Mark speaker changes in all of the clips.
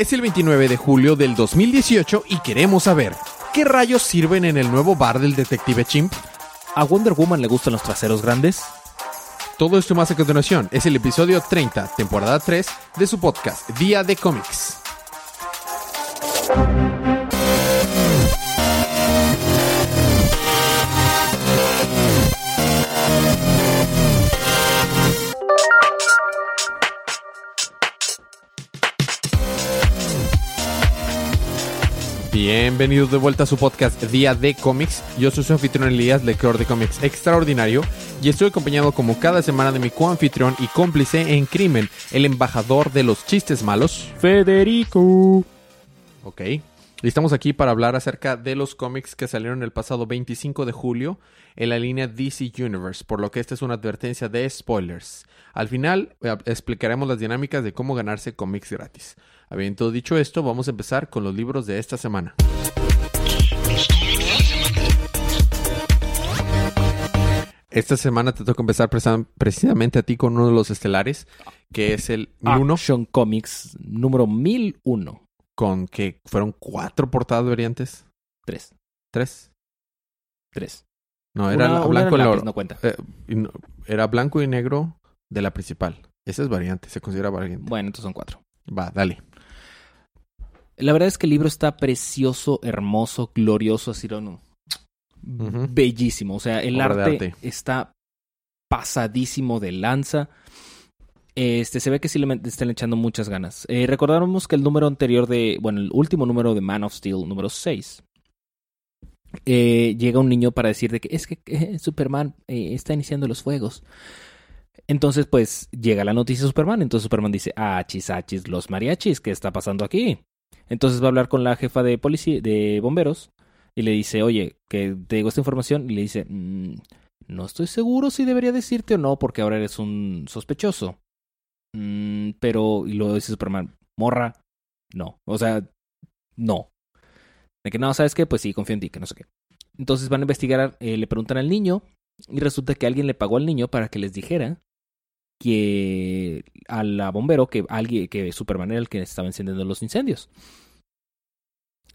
Speaker 1: Es el 29 de julio del 2018 y queremos saber, ¿qué rayos sirven en el nuevo bar del detective Chimp?
Speaker 2: ¿A Wonder Woman le gustan los traseros grandes?
Speaker 1: Todo esto más a continuación es el episodio 30, temporada 3 de su podcast Día de Cómics. Bienvenidos de vuelta a su podcast Día de Cómics. Yo soy su anfitrión Elías, lector de cómics extraordinario, y estoy acompañado como cada semana de mi coanfitrión y cómplice en crimen, el embajador de los chistes malos,
Speaker 2: Federico.
Speaker 1: Ok. Y estamos aquí para hablar acerca de los cómics que salieron el pasado 25 de julio en la línea DC Universe, por lo que esta es una advertencia de spoilers. Al final eh, explicaremos las dinámicas de cómo ganarse cómics gratis. Habiendo dicho esto, vamos a empezar con los libros de esta semana. Esta semana te toca empezar precisamente a ti con uno de los estelares, que es el 1001,
Speaker 2: Action Comics número 1001.
Speaker 1: con que fueron cuatro portadas variantes.
Speaker 2: 3.
Speaker 1: ¿Tres?
Speaker 2: 3.
Speaker 1: No, era la- blanco y
Speaker 2: lápiz, no cuenta.
Speaker 1: Eh, no- era blanco y negro de la principal. Esa es variante, se considera variante.
Speaker 2: Bueno, entonces son 4.
Speaker 1: Va, dale.
Speaker 2: La verdad es que el libro está precioso, hermoso, glorioso, así no. Bellísimo. O sea, el arte,
Speaker 1: arte.
Speaker 2: está pasadísimo de lanza. Este, se ve que sí le están echando muchas ganas. Eh, recordamos que el número anterior de, bueno, el último número de Man of Steel, número 6, eh, llega un niño para decir de que es que eh, Superman eh, está iniciando los fuegos. Entonces, pues, llega la noticia de Superman. Entonces Superman dice, ah, chis, ah, chis, los mariachis, ¿qué está pasando aquí? Entonces va a hablar con la jefa de policía, de bomberos, y le dice, oye, que te digo esta información, y le dice, "Mm, no estoy seguro si debería decirte o no, porque ahora eres un sospechoso. "Mm, pero, y luego dice Superman, morra, no. O sea, no. De que no, ¿sabes qué? Pues sí, confío en ti, que no sé qué. Entonces van a investigar, eh, le preguntan al niño, y resulta que alguien le pagó al niño para que les dijera que a la bombero que alguien que Superman era el que estaba encendiendo los incendios.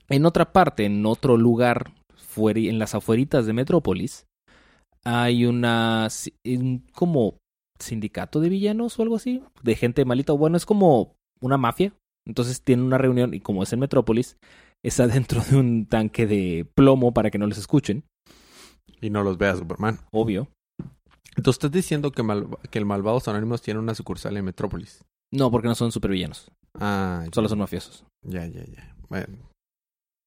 Speaker 2: En otra parte, en otro lugar, fuera, en las afueritas de Metrópolis, hay una un como sindicato de villanos o algo así, de gente malita. Bueno, es como una mafia. Entonces tienen una reunión y como es en Metrópolis, está dentro de un tanque de plomo para que no les escuchen,
Speaker 1: Y no los veas, Superman.
Speaker 2: obvio.
Speaker 1: Entonces estás diciendo que, Mal- que el Malvados Anónimos tiene una sucursal en Metrópolis.
Speaker 2: No, porque no son supervillanos,
Speaker 1: Ah, ya,
Speaker 2: solo son mafiosos.
Speaker 1: ya, ya, ya. Bueno.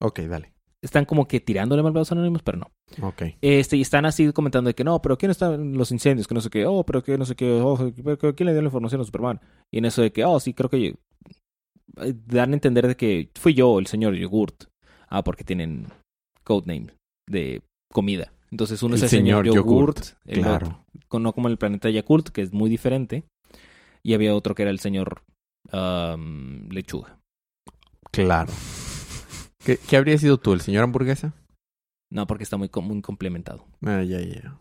Speaker 1: Ok, dale.
Speaker 2: Están como que tirándole malvados anónimos, pero no.
Speaker 1: Ok.
Speaker 2: Este, y están así comentando de que no, pero ¿quién está en los incendios? Que no sé qué, oh, pero que no sé qué, oh, pero ¿quién le dio la información a Superman? Y en eso de que, oh, sí, creo que eh, dan a entender de que fui yo, el señor Yogurt. Ah, porque tienen codename de comida. Entonces uno
Speaker 1: El
Speaker 2: es el señor,
Speaker 1: señor
Speaker 2: Yogurt,
Speaker 1: Yogurt,
Speaker 2: el
Speaker 1: claro.
Speaker 2: otro, no como el planeta Yakult, que es muy diferente. Y había otro que era el señor am, Lechuga.
Speaker 1: Claro. ¿Qué, qué habría sido tú, el señor hamburguesa?
Speaker 2: No, porque está muy, com- muy complementado.
Speaker 1: Ah, ya, ya.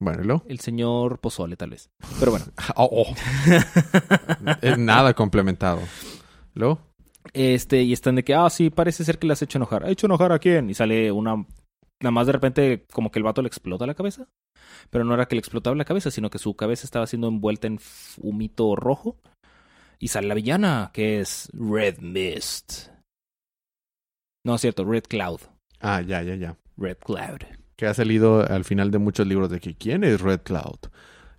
Speaker 1: Bueno, ¿y luego?
Speaker 2: El señor Pozole, tal vez. Pero bueno.
Speaker 1: Oh, oh. Es nada complementado. ¿Luego?
Speaker 2: Este, y están de que, ah, sí, parece ser que le has hecho enojar. ¿Ha hecho enojar a quién? Y sale una. Nada más de repente, como que el vato le explota la cabeza. Pero no era que le explotaba la cabeza, sino que su cabeza estaba siendo envuelta en humito rojo. Y sale la villana, que es Red Mist. No es cierto, Red Cloud.
Speaker 1: Ah, ya, ya, ya.
Speaker 2: Red Cloud.
Speaker 1: Que ha salido al final de muchos libros de que quién es Red Cloud.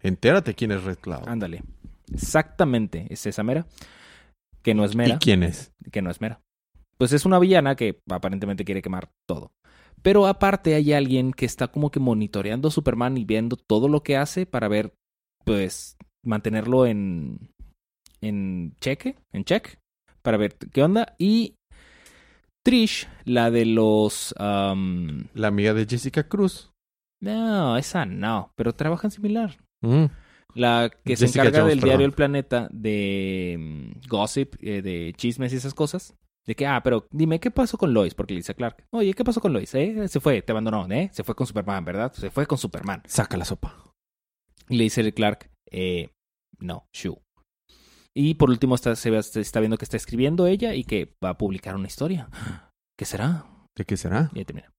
Speaker 1: Entérate quién es Red Cloud.
Speaker 2: Ándale. Exactamente, es esa mera. Que no es mera.
Speaker 1: ¿Y quién es?
Speaker 2: que no es mera. Pues es una villana que aparentemente quiere quemar todo. Pero aparte hay alguien que está como que monitoreando a Superman y viendo todo lo que hace para ver, pues, mantenerlo en, en cheque, en check, para ver qué onda. Y Trish, la de los...
Speaker 1: La amiga de Jessica Cruz.
Speaker 2: no, esa no, pero trabajan similar.
Speaker 1: Mm.
Speaker 2: La que se encarga
Speaker 1: Jones,
Speaker 2: del
Speaker 1: perdón.
Speaker 2: diario El Planeta de mm, gossip, eh, de chismes y esas cosas. De que, ah, pero dime, ¿qué pasó con Lois? Porque le dice a Clark, oye, ¿qué pasó con Lois? Eh? Se fue, te abandonó, ¿eh? Se fue con Superman, ¿verdad? Se fue con Superman.
Speaker 1: Saca la sopa.
Speaker 2: Y le dice Clark, eh, no, Shu. Y por último está, se, está viendo que está escribiendo ella y que va a publicar una historia. ¿Qué será?
Speaker 1: ¿De qué será?
Speaker 2: Y ahí termina.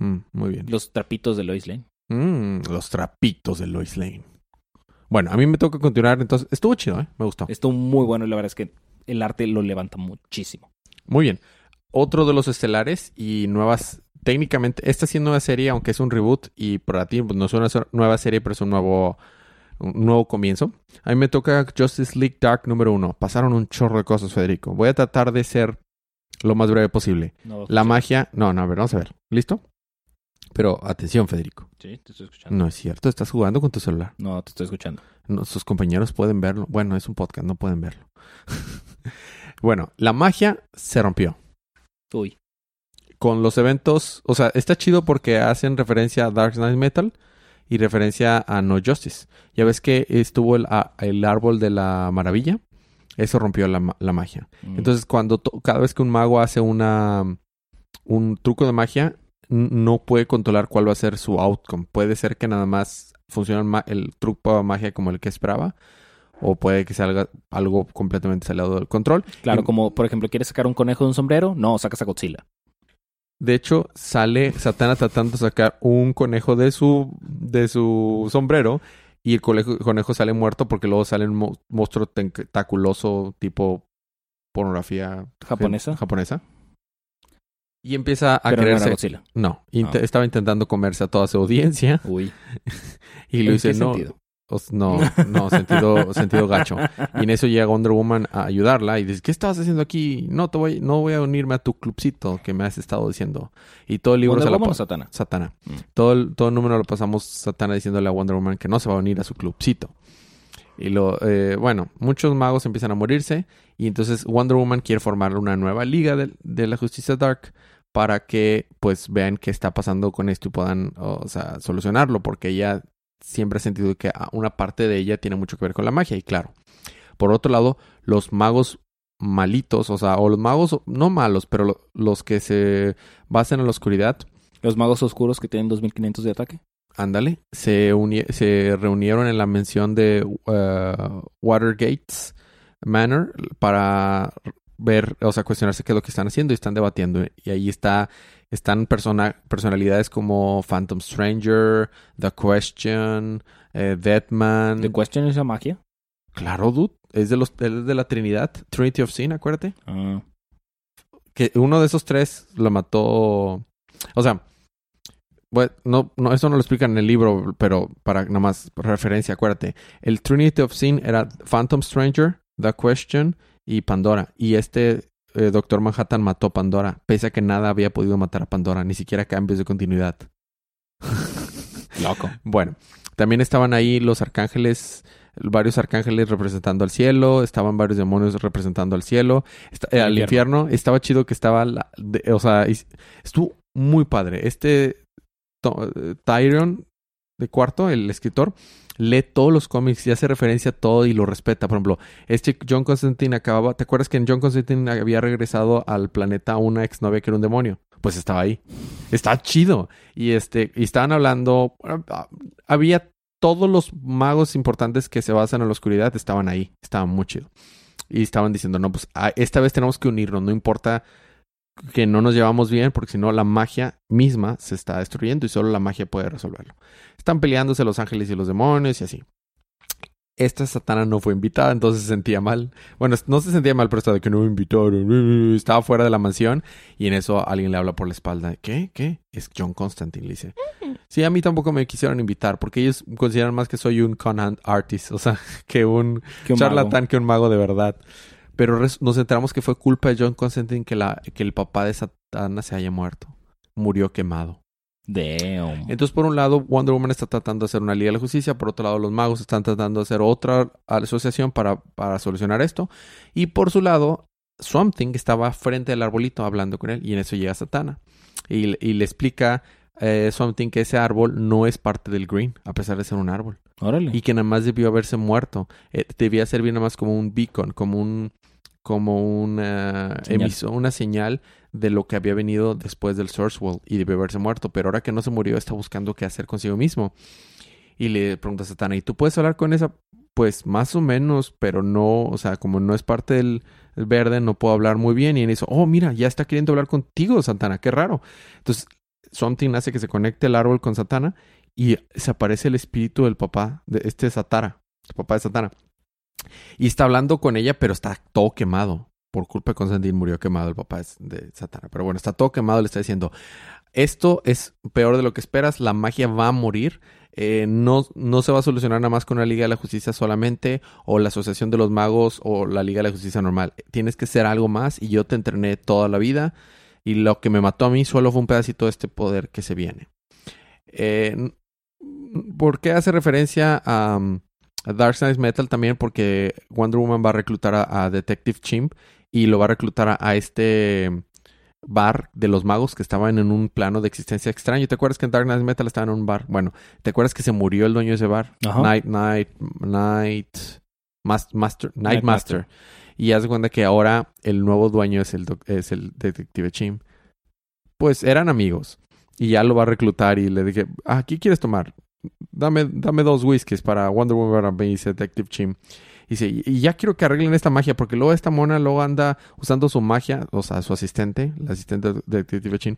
Speaker 1: Mm, muy bien.
Speaker 2: Los trapitos de Lois Lane.
Speaker 1: Mm, los trapitos de Lois Lane. Bueno, a mí me toca continuar, entonces estuvo chido, ¿eh? Me gustó.
Speaker 2: Estuvo muy bueno y la verdad es que el arte lo levanta muchísimo.
Speaker 1: Muy bien. Otro de los estelares y nuevas. Técnicamente, esta sí es nueva serie, aunque es un reboot y para ti pues, no es una nueva serie, pero es un nuevo, un nuevo comienzo. A mí me toca Justice League Dark número uno. Pasaron un chorro de cosas, Federico. Voy a tratar de ser lo más breve posible.
Speaker 2: No,
Speaker 1: La magia. No, no, a ver, vamos a ver. ¿Listo? Pero atención, Federico.
Speaker 2: Sí, te estoy escuchando.
Speaker 1: No es cierto, estás jugando con tu celular.
Speaker 2: No, te estoy escuchando.
Speaker 1: Sus compañeros pueden verlo. Bueno, es un podcast, no pueden verlo. bueno, la magia se rompió.
Speaker 2: Uy.
Speaker 1: Con los eventos, o sea, está chido porque hacen referencia a Dark Knight Metal y referencia a No Justice. Ya ves que estuvo el, a- el árbol de la maravilla. Eso rompió la, la magia.
Speaker 2: Mm.
Speaker 1: Entonces, cuando to- cada vez que un mago hace una un truco de magia, no puede controlar cuál va a ser su outcome. Puede ser que nada más funcione el, ma- el truco de magia como el que esperaba, o puede que salga algo completamente salido del control.
Speaker 2: Claro,
Speaker 1: y-
Speaker 2: como por ejemplo, ¿quieres sacar un conejo de un sombrero? No, sacas a Godzilla.
Speaker 1: De hecho, sale Satana tratando de sacar un conejo de su de su sombrero y el conejo, conejo sale muerto porque luego sale un mo- monstruo tentaculoso tipo pornografía
Speaker 2: ¿Japonesa?
Speaker 1: japonesa. Y empieza a
Speaker 2: Pero no
Speaker 1: quererse. No, int-
Speaker 2: Ah.
Speaker 1: estaba intentando comerse a toda su audiencia
Speaker 2: Uy.
Speaker 1: y lo
Speaker 2: ¿En
Speaker 1: dice, no,
Speaker 2: sentido?
Speaker 1: No, no, sentido, sentido gacho. Y en eso llega Wonder Woman a ayudarla y dice, ¿qué estabas haciendo aquí? No te voy, no voy a unirme a tu clubcito que me has estado diciendo. Y todo el libro
Speaker 2: ¿Wonder
Speaker 1: se la
Speaker 2: Woman o
Speaker 1: pa-
Speaker 2: Satana?
Speaker 1: Satana.
Speaker 2: Mm.
Speaker 1: Todo el, todo el número lo pasamos Satana diciéndole a Wonder Woman que no se va a unir a su clubcito. Y lo, eh, bueno, muchos magos empiezan a morirse y entonces Wonder Woman quiere formar una nueva liga de, de la justicia dark para que pues vean qué está pasando con esto y puedan, o sea, solucionarlo porque ella siempre ha sentido que ah, una parte de ella tiene mucho que ver con la magia y claro. Por otro lado, los magos malitos, o sea, o los magos no malos, pero lo- los que se basan en la oscuridad,
Speaker 2: Los magos oscuros que tienen 2500 de ataque.
Speaker 1: ándale, se, se reunieron en la mención de uh, Watergates Manor para ver, o sea, cuestionarse qué es lo que están haciendo y están debatiendo. Y ahí está, están persona, personalidades como Phantom Stranger, The Question, eh, Deadman.
Speaker 2: ¿The Question es la magia?
Speaker 1: Claro, dude. Es de los es de la Trinidad, Trinity of Sin, acuérdate.
Speaker 2: Ah.
Speaker 1: Que uno de esos tres lo mató. O sea, bueno, no, no, eso no lo explican en el libro, pero para nada más referencia, acuérdate. El Trinity of Sin era Phantom Stranger, The Question y Pandora. Y este eh, Doctor Manhattan mató a Pandora, pese a que nada había podido matar a Pandora, ni siquiera cambios de continuidad.
Speaker 2: Loco.
Speaker 1: Bueno, también estaban ahí los arcángeles, varios arcángeles representando al cielo, estaban varios demonios representando al cielo, eh,
Speaker 2: Al
Speaker 1: al infierno. Estaba chido que estaba, la- de- o sea, estuvo muy padre. Este eh, Tyrion de cuarto, el escritor, lee todos los cómics y hace referencia a todo y lo respeta. Por ejemplo, este John Constantine acababa, ¿te acuerdas que en John Constantine había regresado al planeta una exnovia que era un demonio? Pues estaba ahí. Está chido. Y este, y estaban hablando, ah, había todos los magos importantes que se basan en la oscuridad estaban ahí. Estaban muy chido. Y estaban diciendo, no, pues esta vez tenemos que unirnos, no importa que no nos llevamos bien, porque si no la magia misma se está destruyendo y solo la magia puede resolverlo. Están peleándose los ángeles y los demonios y así. Esta satana no fue invitada, entonces se sentía mal. Bueno, no se sentía mal, pero estaba de que no me invitaron. Estaba fuera de la mansión y en eso alguien le habla por la espalda. ¿Qué? ¿Qué? Es John Constantine, le dice. Sí, a mí tampoco me quisieron invitar porque ellos consideran más que soy un con artist, o sea, que un
Speaker 2: un
Speaker 1: charlatán
Speaker 2: mago.
Speaker 1: que un mago de verdad. Pero nos enteramos que fue culpa de John Constantine que, la, que el papá de Satana se haya muerto. Murió quemado.
Speaker 2: Damn.
Speaker 1: Entonces, por un lado, Wonder Woman está tratando de hacer una Liga de la Justicia. Por otro lado, los magos están tratando de hacer otra asociación para, para solucionar esto. Y por su lado, Swamp Thing estaba frente al arbolito hablando con él. Y en eso llega Satana. Y, y le explica eh, Swamp Thing que ese árbol no es parte del Green, a pesar de ser un árbol
Speaker 2: Órale.
Speaker 1: y que nada más debió haberse muerto. Eh, debía servir nada más como un beacon, como un como una
Speaker 2: Señal.
Speaker 1: una señal de lo que había venido después del Source World y debió haberse muerto, pero ahora que no se murió está buscando qué hacer consigo mismo. Y le pregunta a Satana, ¿y tú puedes hablar con esa pues más o menos, pero no, o sea, como no es parte del el verde, no puedo hablar muy bien. Y él dice, oh, mira, ya está queriendo hablar contigo, Santana, qué raro. Entonces, Something hace que se conecte el árbol con Satana y se aparece el espíritu del papá de este Satara, el papá de Satana. Y está hablando con ella, pero está todo quemado. Por culpa de Constantine murió quemado el papá de Satana. Pero bueno, está todo quemado, le está diciendo, esto es peor de lo que esperas, la magia va a morir. Eh, no, no se va a solucionar nada más con la Liga de la Justicia solamente, o la Asociación de los Magos, o la Liga de la Justicia normal. Tienes que ser algo más, y yo te entrené toda la vida, y lo que me mató a mí solo fue un pedacito de este poder que se viene. Eh, ¿Por qué hace referencia a, Dark Side Metal? También porque Wonder Woman va a reclutar a, Detective Chimp y lo va a reclutar a este bar de los magos que estaban en un plano de existencia extraño. ¿Te acuerdas que en Dark Knight Metal estaban en un bar? Bueno, ¿te acuerdas que se murió el dueño de ese bar? Night, Night, Night, Master, Night, Master. Y haz de cuenta que ahora el nuevo dueño es el, es el detective Chim. Pues eran amigos. Y ya lo va a reclutar y le dije, ah, ¿qué quieres tomar? Dame, dame dos whiskies para Wonder Woman y dice Detective Chim. Y dice, y ya quiero que arreglen esta magia, porque luego esta mona luego anda usando su magia, o sea, su asistente, la asistente de Detective Chin,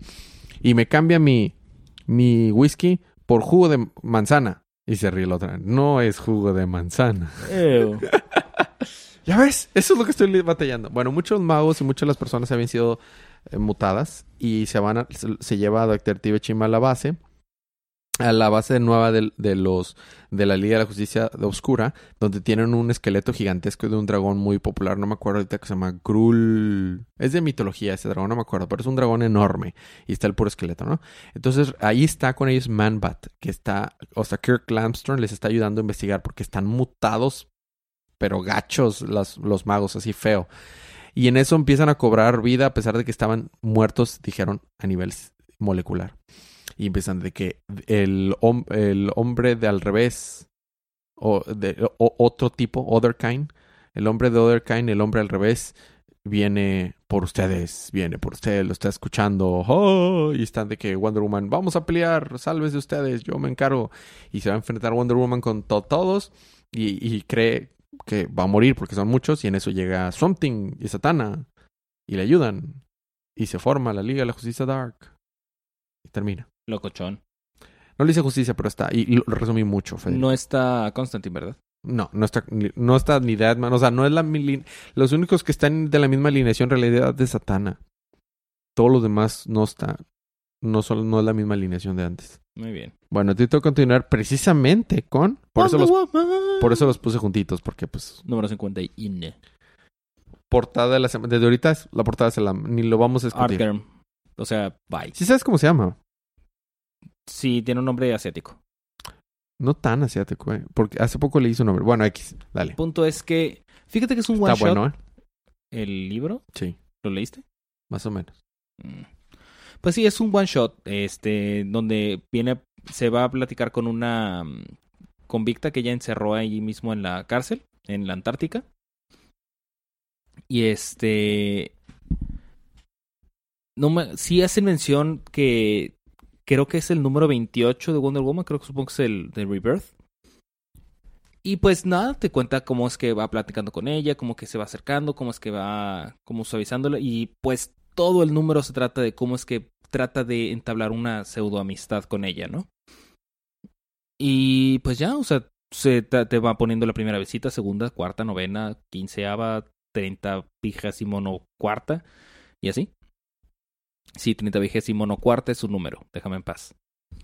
Speaker 1: y me cambia mi, mi whisky por jugo de manzana. Y se ríe la otra. No es jugo de manzana. ya ves, eso es lo que estoy batallando. Bueno, muchos magos y muchas de las personas habían sido eh, mutadas y se van a, se, lleva a Detective Chim a la base a la base nueva de, de, los de la Liga de la Justicia de Oscura, donde tienen un esqueleto gigantesco de un dragón muy popular, no me acuerdo ahorita que se llama Grul. Es de mitología ese dragón, no me acuerdo, pero es un dragón enorme y está el puro esqueleto, ¿no? Entonces ahí está con ellos Manbat, que está, o sea, Kirk Lamstrom les está ayudando a investigar porque están mutados, pero gachos los magos, así feo. Y en eso empiezan a cobrar vida a pesar de que estaban muertos, dijeron, a nivel molecular y empiezan de que el, el hombre de al revés o de otro tipo, other kind, el hombre de other kind, el hombre al revés viene por ustedes, viene por ustedes, lo está escuchando, oh, y están de que Wonder Woman, vamos a pelear, salves de ustedes, yo me encargo, y se va a enfrentar Wonder Woman con todos, y, cree que va a morir porque son muchos, y en eso llega Something y Satana, y le ayudan, y se forma la Liga de la Justicia Dark, y termina.
Speaker 2: Locochón.
Speaker 1: No le hice justicia, pero está. Y, lo resumí mucho, Federico.
Speaker 2: No está Constantine, ¿verdad?
Speaker 1: No, no está, no está ni Deadman. O sea, no es la. Los únicos que están de la misma alineación en realidad de Satana. Todos los demás no está. No, solo, no es la misma alineación de antes.
Speaker 2: Muy bien.
Speaker 1: Bueno, tengo que continuar precisamente con. Por eso, los, por eso los puse juntitos, porque pues.
Speaker 2: Número 50 y
Speaker 1: Portada de la semana. Desde ahorita es la portada de la. Ni lo vamos a discutir.
Speaker 2: O sea, bye.
Speaker 1: ¿Sí sabes cómo se llama?
Speaker 2: Sí, tiene un nombre asiático.
Speaker 1: No tan asiático, ¿eh? Porque hace poco le hizo un nombre. Bueno, X, dale.
Speaker 2: El punto es que. Fíjate que es un one
Speaker 1: Está bueno, ¿eh?
Speaker 2: ¿El libro?
Speaker 1: Sí.
Speaker 2: ¿Lo leíste?
Speaker 1: Más o menos.
Speaker 2: Mm. Pues sí, es un one shot. Este. Donde viene. Se va a platicar con una mm, convicta que ella encerró ahí mismo en la cárcel. En la Antártica. Y este. No me, sí hacen mención que Creo que es el número 28 de Wonder Woman, creo que supongo que es el de Rebirth. Y pues nada, te cuenta cómo es que va platicando con ella, cómo que se va acercando, cómo es que va como suavizándola. Y pues todo el número se trata de cómo es que trata de entablar una pseudo amistad con ella, ¿no? Y pues ya, o sea, se te va poniendo la primera visita, segunda, cuarta, novena, quinceava, treinta, pijas y mono cuarta, y así. Sí, 30 vigésimo no cuarta es su número. Déjame en paz.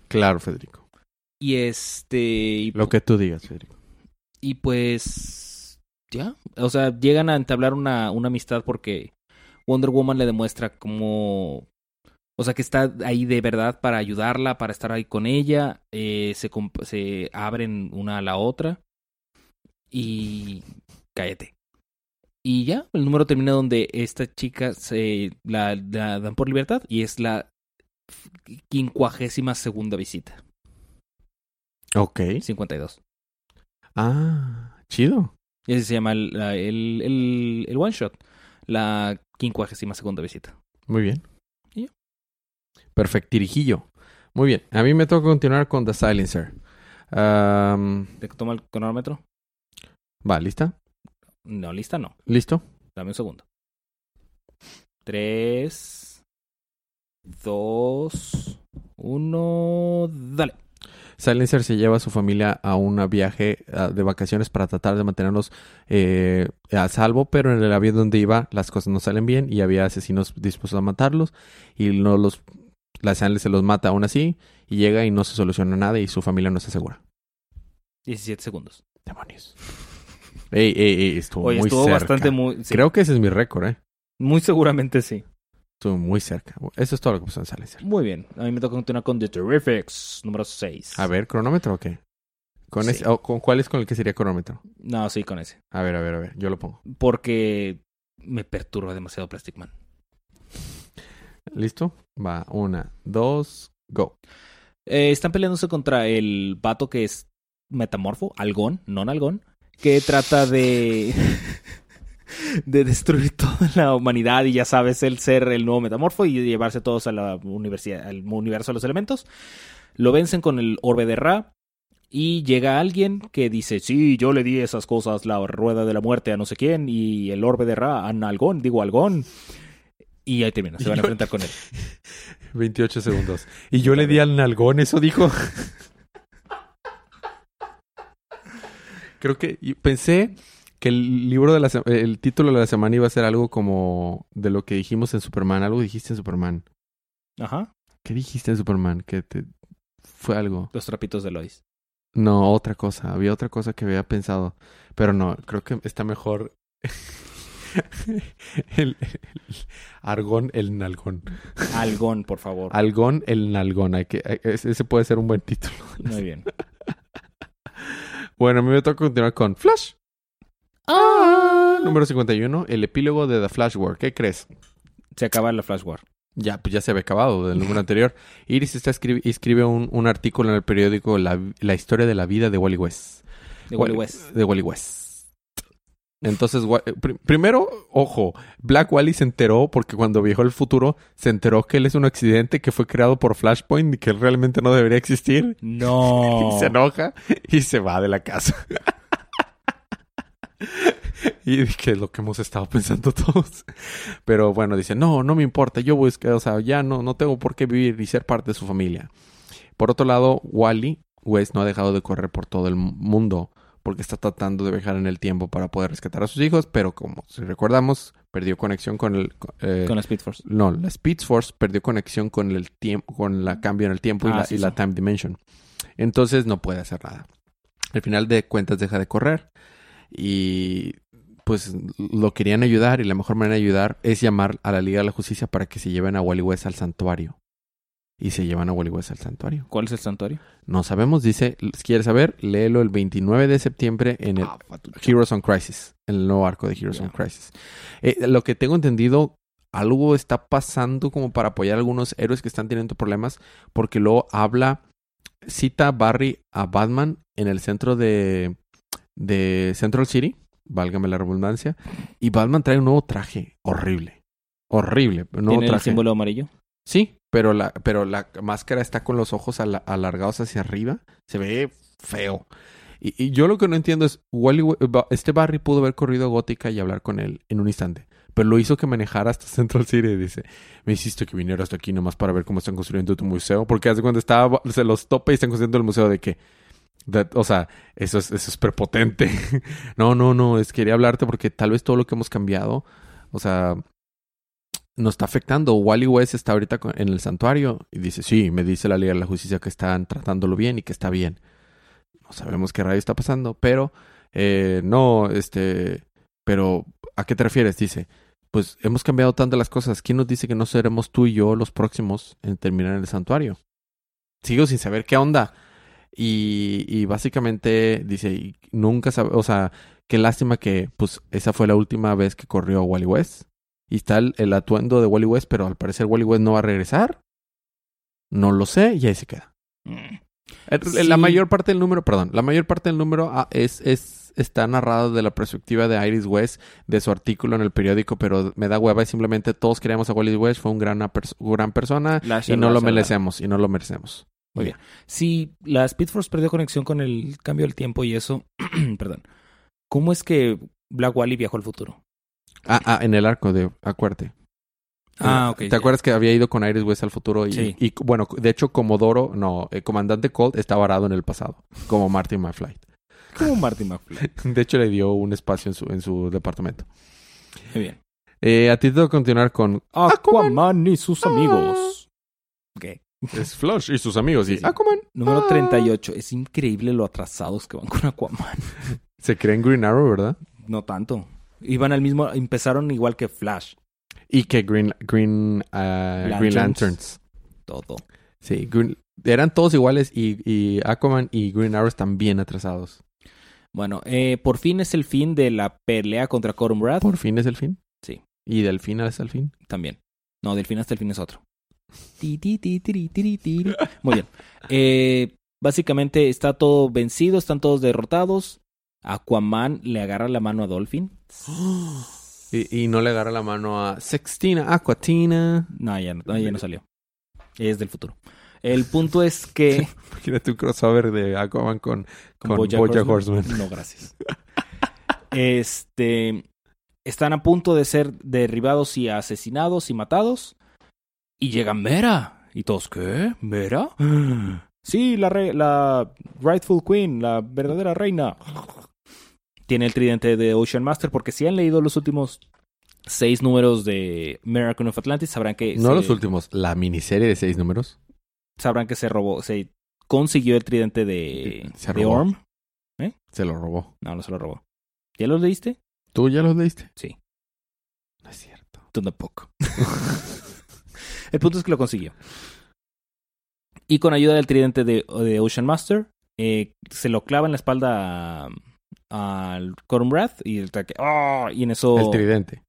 Speaker 1: Claro, Federico.
Speaker 2: Y este.
Speaker 1: Lo que tú digas, Federico.
Speaker 2: Y pues. Ya. O sea, llegan a entablar una, una amistad porque Wonder Woman le demuestra cómo. O sea, que está ahí de verdad para ayudarla, para estar ahí con ella. Eh, se, se abren una a la otra. Y. Cállate. Y ya, el número termina donde esta chica se la, dan por libertad y es la quincuagésima segunda visita.
Speaker 1: Ok.
Speaker 2: 52.
Speaker 1: Ah, chido.
Speaker 2: Y ese se llama el, el, el, one shot. La quincuagésima segunda visita.
Speaker 1: Muy bien. ¿Y? Perfectirijillo. Muy bien. A mí me toca continuar con The Silencer.
Speaker 2: Um, ¿Te toma el cronómetro?
Speaker 1: Va, ¿lista?
Speaker 2: No, lista no.
Speaker 1: ¿Listo?
Speaker 2: Dame un segundo. Tres, dos, uno, dale.
Speaker 1: Silencer se lleva a su familia a un viaje de vacaciones para tratar de mantenerlos eh, a salvo, pero en el avión donde iba las cosas no salen bien y había asesinos dispuestos a matarlos y no los la Silencer se los mata aún así y llega y no se soluciona nada y su familia no se asegura.
Speaker 2: 17 segundos.
Speaker 1: Demonios. Ey, ey, ey, estuvo
Speaker 2: Oye,
Speaker 1: muy
Speaker 2: estuvo
Speaker 1: cerca.
Speaker 2: bastante muy... sí.
Speaker 1: Creo que ese es mi récord, ¿eh?
Speaker 2: Muy seguramente sí.
Speaker 1: Estuvo muy cerca. Eso es todo lo que pasó en Silencer.
Speaker 2: Muy bien. A mí me toca continuar con The Terrifics, número 6.
Speaker 1: A ver, ¿cronómetro o qué? ¿Con,
Speaker 2: Sí.
Speaker 1: ese, o ¿Con cuál es con el que sería cronómetro?
Speaker 2: No, sí, con ese.
Speaker 1: A ver, a ver, a ver. Yo lo pongo.
Speaker 2: Porque me perturba demasiado Plastic Man.
Speaker 1: ¿Listo? Va, una, dos, go.
Speaker 2: Eh, están peleándose contra el vato que es metamorfo, algón, no algón, que trata de de destruir toda la humanidad y ya sabes, el ser el nuevo metamorfo y llevarse todos a la universidad, al universo de los elementos. Lo vencen con el orbe de Ra y llega alguien que dice, sí, yo le di esas cosas, la rueda de la muerte a no sé quién y el orbe de Ra a Algón, digo Algón. Y ahí termina, se van a enfrentar con él.
Speaker 1: 28 segundos. Y yo le di al nalgón, eso dijo. Creo que y pensé que el libro de la el título de la semana iba a ser algo como de lo que dijimos en Superman, algo dijiste en Superman.
Speaker 2: Ajá,
Speaker 1: ¿Qué dijiste en Superman? Que te fue algo.
Speaker 2: los trapitos de Lois.
Speaker 1: No, otra cosa, había otra cosa que había pensado, pero no, creo que está mejor el, el argón el nalgón.
Speaker 2: Algón, por favor.
Speaker 1: Algón el nalgón, hay que ese puede ser un buen título.
Speaker 2: Muy bien.
Speaker 1: Bueno, a mí me toca continuar con Flash. Ah, número 51, el epílogo de The Flash War. ¿Qué crees?
Speaker 2: Se acaba la Flash War.
Speaker 1: Ya, pues ya se había acabado del número anterior. Iris está escribi- escribe un, un artículo en el periódico la, la historia de la vida de Wally West.
Speaker 2: De Wally
Speaker 1: Wa-
Speaker 2: West.
Speaker 1: De Wally West. Entonces, eh, pri- primero, ojo, Black Wally se enteró porque cuando viajó al futuro se enteró que él es un accidente que fue creado por Flashpoint y que él realmente no debería existir.
Speaker 2: No.
Speaker 1: Y se enoja y se va de la casa. y que es lo que hemos estado pensando todos. Pero bueno, dice, no, no me importa, yo voy, a- o sea, ya no, no tengo por qué vivir y ser parte de su familia. Por otro lado, Wally West no ha dejado de correr por todo el mundo porque está tratando de viajar en el tiempo para poder rescatar a sus hijos, pero como si recordamos, perdió conexión con el... eh,
Speaker 2: Con la Speed Force.
Speaker 1: no, la Speed Force perdió conexión con el tiempo, con la cambio en el tiempo y,
Speaker 2: Ah,
Speaker 1: la,
Speaker 2: sí,
Speaker 1: y la. Time Dimension. Entonces no puede hacer nada. Al final de cuentas deja de correr y pues lo querían ayudar y la mejor manera de ayudar es llamar a la Liga de la Justicia para que se lleven a Wally West al santuario. Y se llevan a Wally West al santuario.
Speaker 2: ¿Cuál es el santuario?
Speaker 1: No sabemos, dice, quieres saber, léelo el 29 de septiembre en el
Speaker 2: Ah.
Speaker 1: Heroes on Crisis, en el nuevo arco de Heroes on Crisis. Eh, lo que tengo entendido, algo está pasando como para apoyar a algunos héroes que están teniendo problemas, porque luego habla, cita Barry a Batman en el centro de, de Central City, válgame la redundancia, y Batman trae un nuevo traje, horrible, horrible, un nuevo
Speaker 2: ¿Tiene el
Speaker 1: traje.
Speaker 2: símbolo amarillo?
Speaker 1: Sí, pero la, pero la máscara está con los ojos ala- alargados hacia arriba. Se ve feo. Y, yo lo que no entiendo es, Wally, este Barry pudo haber corrido Gótica y hablar con él en un instante. Pero lo hizo que manejara hasta Central City. Dice, me hiciste que viniera hasta aquí nomás para ver cómo están construyendo tu museo. Porque hace cuando estaba, se los topa y están construyendo el museo de que... o sea, eso es, eso es prepotente. no, no, no, es quería hablarte porque tal vez todo lo que hemos cambiado, o sea, nos está afectando. Wally West está ahorita en el santuario y dice, sí, me dice la Liga de la Justicia que están tratándolo bien y que está bien. No sabemos qué rayo está pasando, pero eh, no, este, pero ¿a qué te refieres? Dice, pues hemos cambiado tantas las cosas. ¿Quién nos dice que no seremos tú y yo los próximos en terminar en el santuario? Sigo sin saber qué onda. Y, y básicamente dice, y nunca sabe, o sea, qué lástima que pues esa fue la última vez que corrió Wally West. Y está el, el atuendo de Wally West, pero al parecer Wally West no va a regresar. No lo sé, y ahí se queda.
Speaker 2: Mm. Sí.
Speaker 1: La mayor parte del número, perdón, la mayor parte del número ah, es, es, está narrado de la perspectiva de Iris West, de su artículo en el periódico, pero me da hueva y simplemente todos queríamos a Wally West, fue un gran, pers- gran persona
Speaker 2: Lasher,
Speaker 1: y no lo
Speaker 2: Lasher,
Speaker 1: merecemos, y no lo merecemos.
Speaker 2: Muy
Speaker 1: Muy
Speaker 2: bien. Si la Speed Force perdió conexión con el cambio del tiempo y eso, perdón, ¿Cómo es que Black Wally viajó al futuro?
Speaker 1: Ah, ah, en el arco de Acuerte.
Speaker 2: Ah, ok.
Speaker 1: ¿Te acuerdas que había ido con Iris West al futuro? Y,
Speaker 2: Sí.
Speaker 1: y, bueno, de hecho, Comodoro, no, el comandante Colt está varado en el pasado, como Martin McFly.
Speaker 2: Como Marty McFly.
Speaker 1: De hecho, le dio un espacio en su, en su departamento.
Speaker 2: Muy bien.
Speaker 1: Eh, a ti te tengo que continuar con
Speaker 2: Aquaman y sus amigos. Ok.
Speaker 1: es Flush y sus amigos. Y
Speaker 2: Sí.
Speaker 1: Aquaman.
Speaker 2: Número
Speaker 1: Ah.
Speaker 2: 38. Es increíble lo atrasados que van con Aquaman.
Speaker 1: Se creen Green Arrow, ¿verdad?
Speaker 2: No tanto. Iban al mismo... Empezaron igual que Flash.
Speaker 1: Y que Green, Green, ah, Green
Speaker 2: Lanterns.
Speaker 1: Lanterns.
Speaker 2: Todo.
Speaker 1: Sí, Green- eran todos iguales y, y Aquaman y Green Arrow están bien atrasados.
Speaker 2: Bueno, eh, por fin es el fin de la pelea contra Corum Wrath.
Speaker 1: ¿Por fin es el fin?
Speaker 2: Sí.
Speaker 1: ¿Y del fin hasta el fin?
Speaker 2: También. No, del fin hasta el fin es otro. Muy bien. Eh, básicamente está todo vencido, están todos derrotados. Aquaman le agarra la mano a Dolphin.
Speaker 1: Y, y no le agarra la mano a Sextina, Aquatina.
Speaker 2: No, ya no, ya no salió. Es del futuro. El punto es que...
Speaker 1: Imagínate un crossover de Aquaman con, con,
Speaker 2: Bojack
Speaker 1: Bojack Horseman.
Speaker 2: No, gracias. Este... Están a punto de ser derribados y asesinados y matados. Y llega Mera. ¿Y todos qué? ¿Mera? Sí, la, re- la rightful queen, la verdadera reina. Tiene el tridente de Ocean Master porque si han leído los últimos seis números de Miracle of Atlantis sabrán que
Speaker 1: No
Speaker 2: se-
Speaker 1: los últimos, la miniserie de seis números.
Speaker 2: sabrán que se robó, se consiguió el tridente de,
Speaker 1: Se
Speaker 2: de
Speaker 1: robó.
Speaker 2: Orm.
Speaker 1: Se lo robó.
Speaker 2: No, no se lo robó. ¿Ya lo leíste?
Speaker 1: ¿Tú ya los leíste?
Speaker 2: Sí.
Speaker 1: No es cierto.
Speaker 2: Tú tampoco. el punto es que lo consiguió. Y con ayuda del tridente de, de Ocean Master, eh, se lo clava en la espalda a- al Corum Wrath y el ataque. ¡Ah! Y en eso.
Speaker 1: El tridente.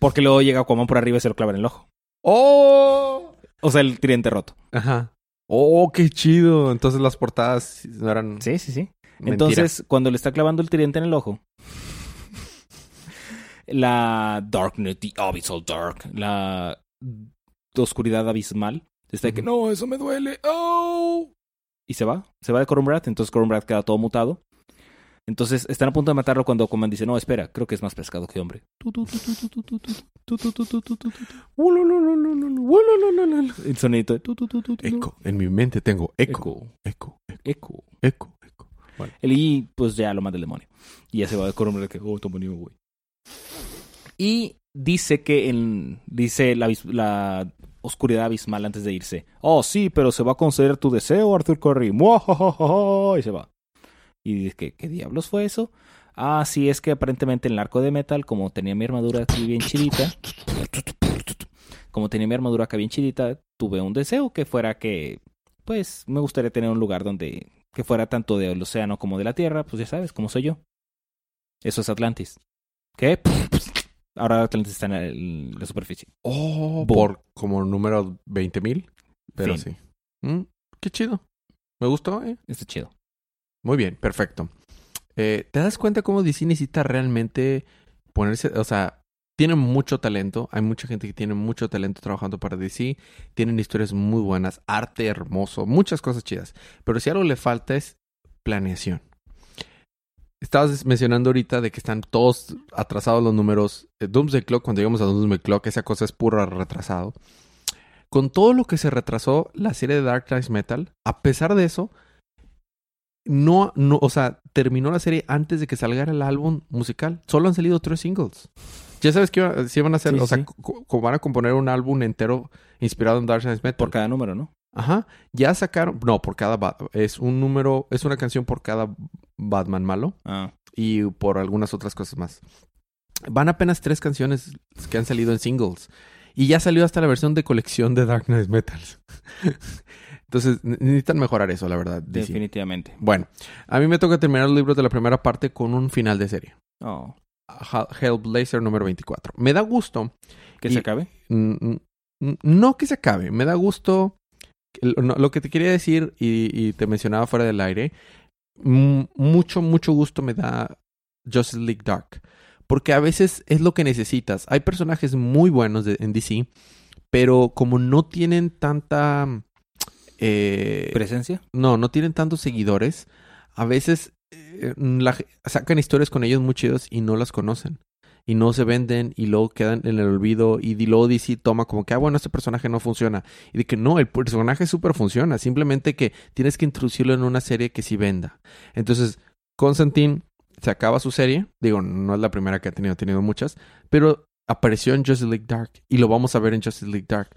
Speaker 2: Porque luego llega Aquaman por arriba y se lo clava en el ojo.
Speaker 1: ¡Oh!
Speaker 2: O sea, el tridente roto.
Speaker 1: Ajá. ¡Oh, qué chido! Entonces las portadas no eran
Speaker 2: Sí, sí, sí.
Speaker 1: mentira.
Speaker 2: Entonces, cuando le está clavando el tridente en el ojo, la Darknet, the Abyssal Dark, la oscuridad abismal, está de que no, eso me duele. ¡Oh! Y se va, se va de Corumbrad, entonces Corumbrad queda todo mutado. Entonces están a punto de matarlo cuando Aquaman dice, no, espera, creo que es más pescado que hombre. El sonidito. de
Speaker 1: Eco. En mi mente tengo eco.
Speaker 2: Eco.
Speaker 1: Eco.
Speaker 2: Eco.
Speaker 1: Eco. Eco.
Speaker 2: El y pues ya lo manda el demonio. Y ya se va de Corumbrad que, oh, demonio, güey. Y dice que en, dice la, oscuridad abismal antes de irse. Oh, sí, pero se va a conceder tu deseo, Arthur Curry. Muajajaja, Y se va. Y dice que, ¿qué diablos fue eso? Ah, sí, es que aparentemente en el arco de metal, como tenía mi armadura aquí bien chidita, como tenía mi armadura acá bien chidita, tuve un deseo que fuera que, pues, me gustaría tener un lugar donde, que fuera tanto del océano como de la tierra, pues ya sabes, como soy yo. Eso es Atlantis. ¿Qué? Ahora Atlantis está en la, en la superficie.
Speaker 1: Oh,
Speaker 2: Boom.
Speaker 1: por como número 20.000. Pero
Speaker 2: Fin.
Speaker 1: sí. Mm, qué chido. Me gustó, ¿eh?
Speaker 2: Está chido.
Speaker 1: Muy bien, perfecto. Eh, ¿Te das cuenta cómo DC necesita realmente ponerse, o sea, tiene mucho talento, hay mucha gente que tiene mucho talento trabajando para DC, tienen historias muy buenas, arte hermoso, muchas cosas chidas, pero si algo le falta es planeación. Estabas mencionando ahorita de que están todos atrasados los números. Eh, Doomsday Clock, cuando llegamos a Doomsday Clock, esa cosa es puro retrasado. Con todo lo que se retrasó la serie de Dark Knight Metal, a pesar de eso, no, no, o sea, terminó la serie antes de que salga el álbum musical. Solo han salido tres singles. Ya sabes que iba- si van a hacer,
Speaker 2: Sí,
Speaker 1: o sea,
Speaker 2: sí.
Speaker 1: van a componer un álbum entero inspirado en Dark Knight Metal.
Speaker 2: Por cada número, ¿no?
Speaker 1: Ajá. Ya sacaron, no, por cada, es un número, es una canción por cada Batman malo
Speaker 2: Ah.
Speaker 1: y por algunas otras cosas más. Van apenas tres canciones que han salido en singles. Y ya salió hasta la versión de colección de Dark Knight Metal. Entonces, ne- necesitan mejorar eso, la verdad. DC.
Speaker 2: Definitivamente.
Speaker 1: Bueno, a mí me toca terminar los libros de la primera parte con un final de serie.
Speaker 2: Oh.
Speaker 1: Hellblazer número 24. Me da gusto.
Speaker 2: ¿Que
Speaker 1: Y-
Speaker 2: se acabe?
Speaker 1: No que se acabe. Me da gusto. Lo, que te quería decir y, y te mencionaba fuera del aire. Mucho, mucho gusto me da Justice League Dark. Porque a veces es lo que necesitas. Hay personajes muy buenos de- en DC. Pero como no tienen tanta... eh,
Speaker 2: ¿Presencia?
Speaker 1: no, no tienen tantos seguidores. A veces eh, la- sacan historias con ellos muy chidos y no las conocen. Y no se venden y luego quedan en el olvido. Y luego DC toma como que, ah, bueno, este personaje no funciona. Y de que no, el personaje súper funciona. Simplemente que tienes que introducirlo en una serie que sí venda. Entonces, Constantine se acaba su serie. Digo, no es la primera que ha tenido, ha tenido muchas. Pero apareció en Justice League Dark. Y lo vamos a ver en Justice League Dark.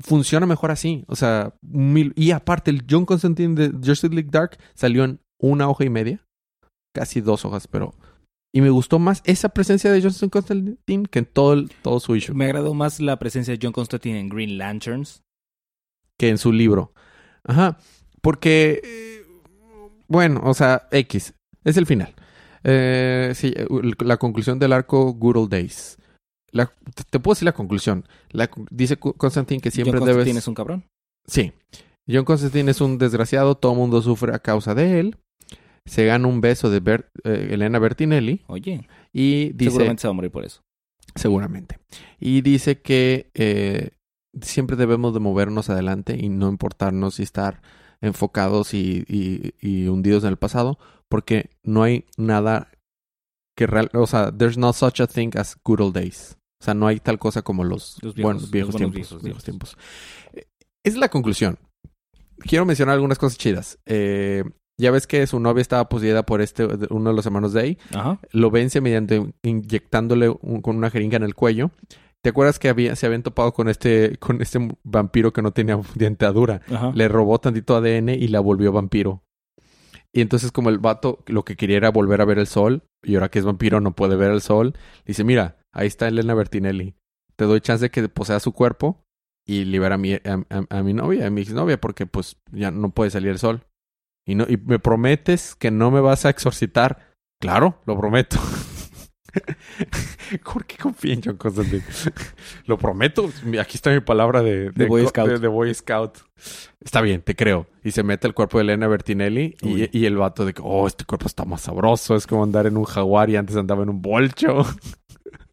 Speaker 1: Funciona mejor así. O sea, mil... y aparte, el John Constantine de Justice League Dark salió en una hoja y media. Casi dos hojas, pero. Y me gustó más esa presencia de John Constantine que en todo, el- todo su issue.
Speaker 2: Me agradó más la presencia de John Constantine en Green Lanterns.
Speaker 1: que en su libro. Ajá. Porque, eh, bueno, o sea, X. Es el final. Eh, sí, la conclusión del arco Good Old Days. La- te- puedo decir la conclusión. La dice Constantine que siempre
Speaker 2: John
Speaker 1: debes...
Speaker 2: Constantine es un cabrón.
Speaker 1: Sí. John Constantine es un desgraciado. Todo mundo sufre a causa de él. Se gana un beso de Bert- eh, Elena Bertinelli.
Speaker 2: Oye,
Speaker 1: Y dice...
Speaker 2: seguramente se va a morir por eso.
Speaker 1: Seguramente. Y dice que eh, siempre debemos de movernos adelante y no importarnos y estar enfocados y, y- y hundidos en el pasado, porque no hay nada que real, o sea, there's no such a thing as good old days. O sea, no hay tal cosa como los,
Speaker 2: Los viejos-
Speaker 1: buenos, viejos
Speaker 2: los
Speaker 1: tiempos.
Speaker 2: viejos
Speaker 1: viejos
Speaker 2: tiempos.
Speaker 1: tiempos. Es la conclusión. Quiero mencionar algunas cosas chidas. Eh, ya ves que su novia estaba poseída por este, uno de los hermanos Day
Speaker 2: Ajá.
Speaker 1: lo vence mediante inyectándole un- con una jeringa en el cuello. ¿Te acuerdas que había, se habían topado con este, con este vampiro que no tenía dentadura?
Speaker 2: Ajá.
Speaker 1: Le robó tantito ADN y la volvió vampiro. Y entonces como el vato lo que quería era volver a ver el sol, y ahora que es vampiro no puede ver el sol, dice, mira, ahí está Elena Bertinelli. Te doy chance de que posea su cuerpo y libera a mi, a, a- a mi novia, a mi exnovia, porque pues ya no puede salir el sol. Y, no, y me prometes que no me vas a exorcitar. Claro, lo prometo. ¿Por qué confía en John Constantine? lo prometo. Aquí está mi palabra de,
Speaker 2: De Boy
Speaker 1: co-
Speaker 2: Scout.
Speaker 1: de- Boy Scout. Está bien, te creo. Y se mete el cuerpo de Elena Bertinelli y, y el vato de que, oh, este cuerpo está más sabroso. Es como andar en un jaguar y antes andaba en un bolcho.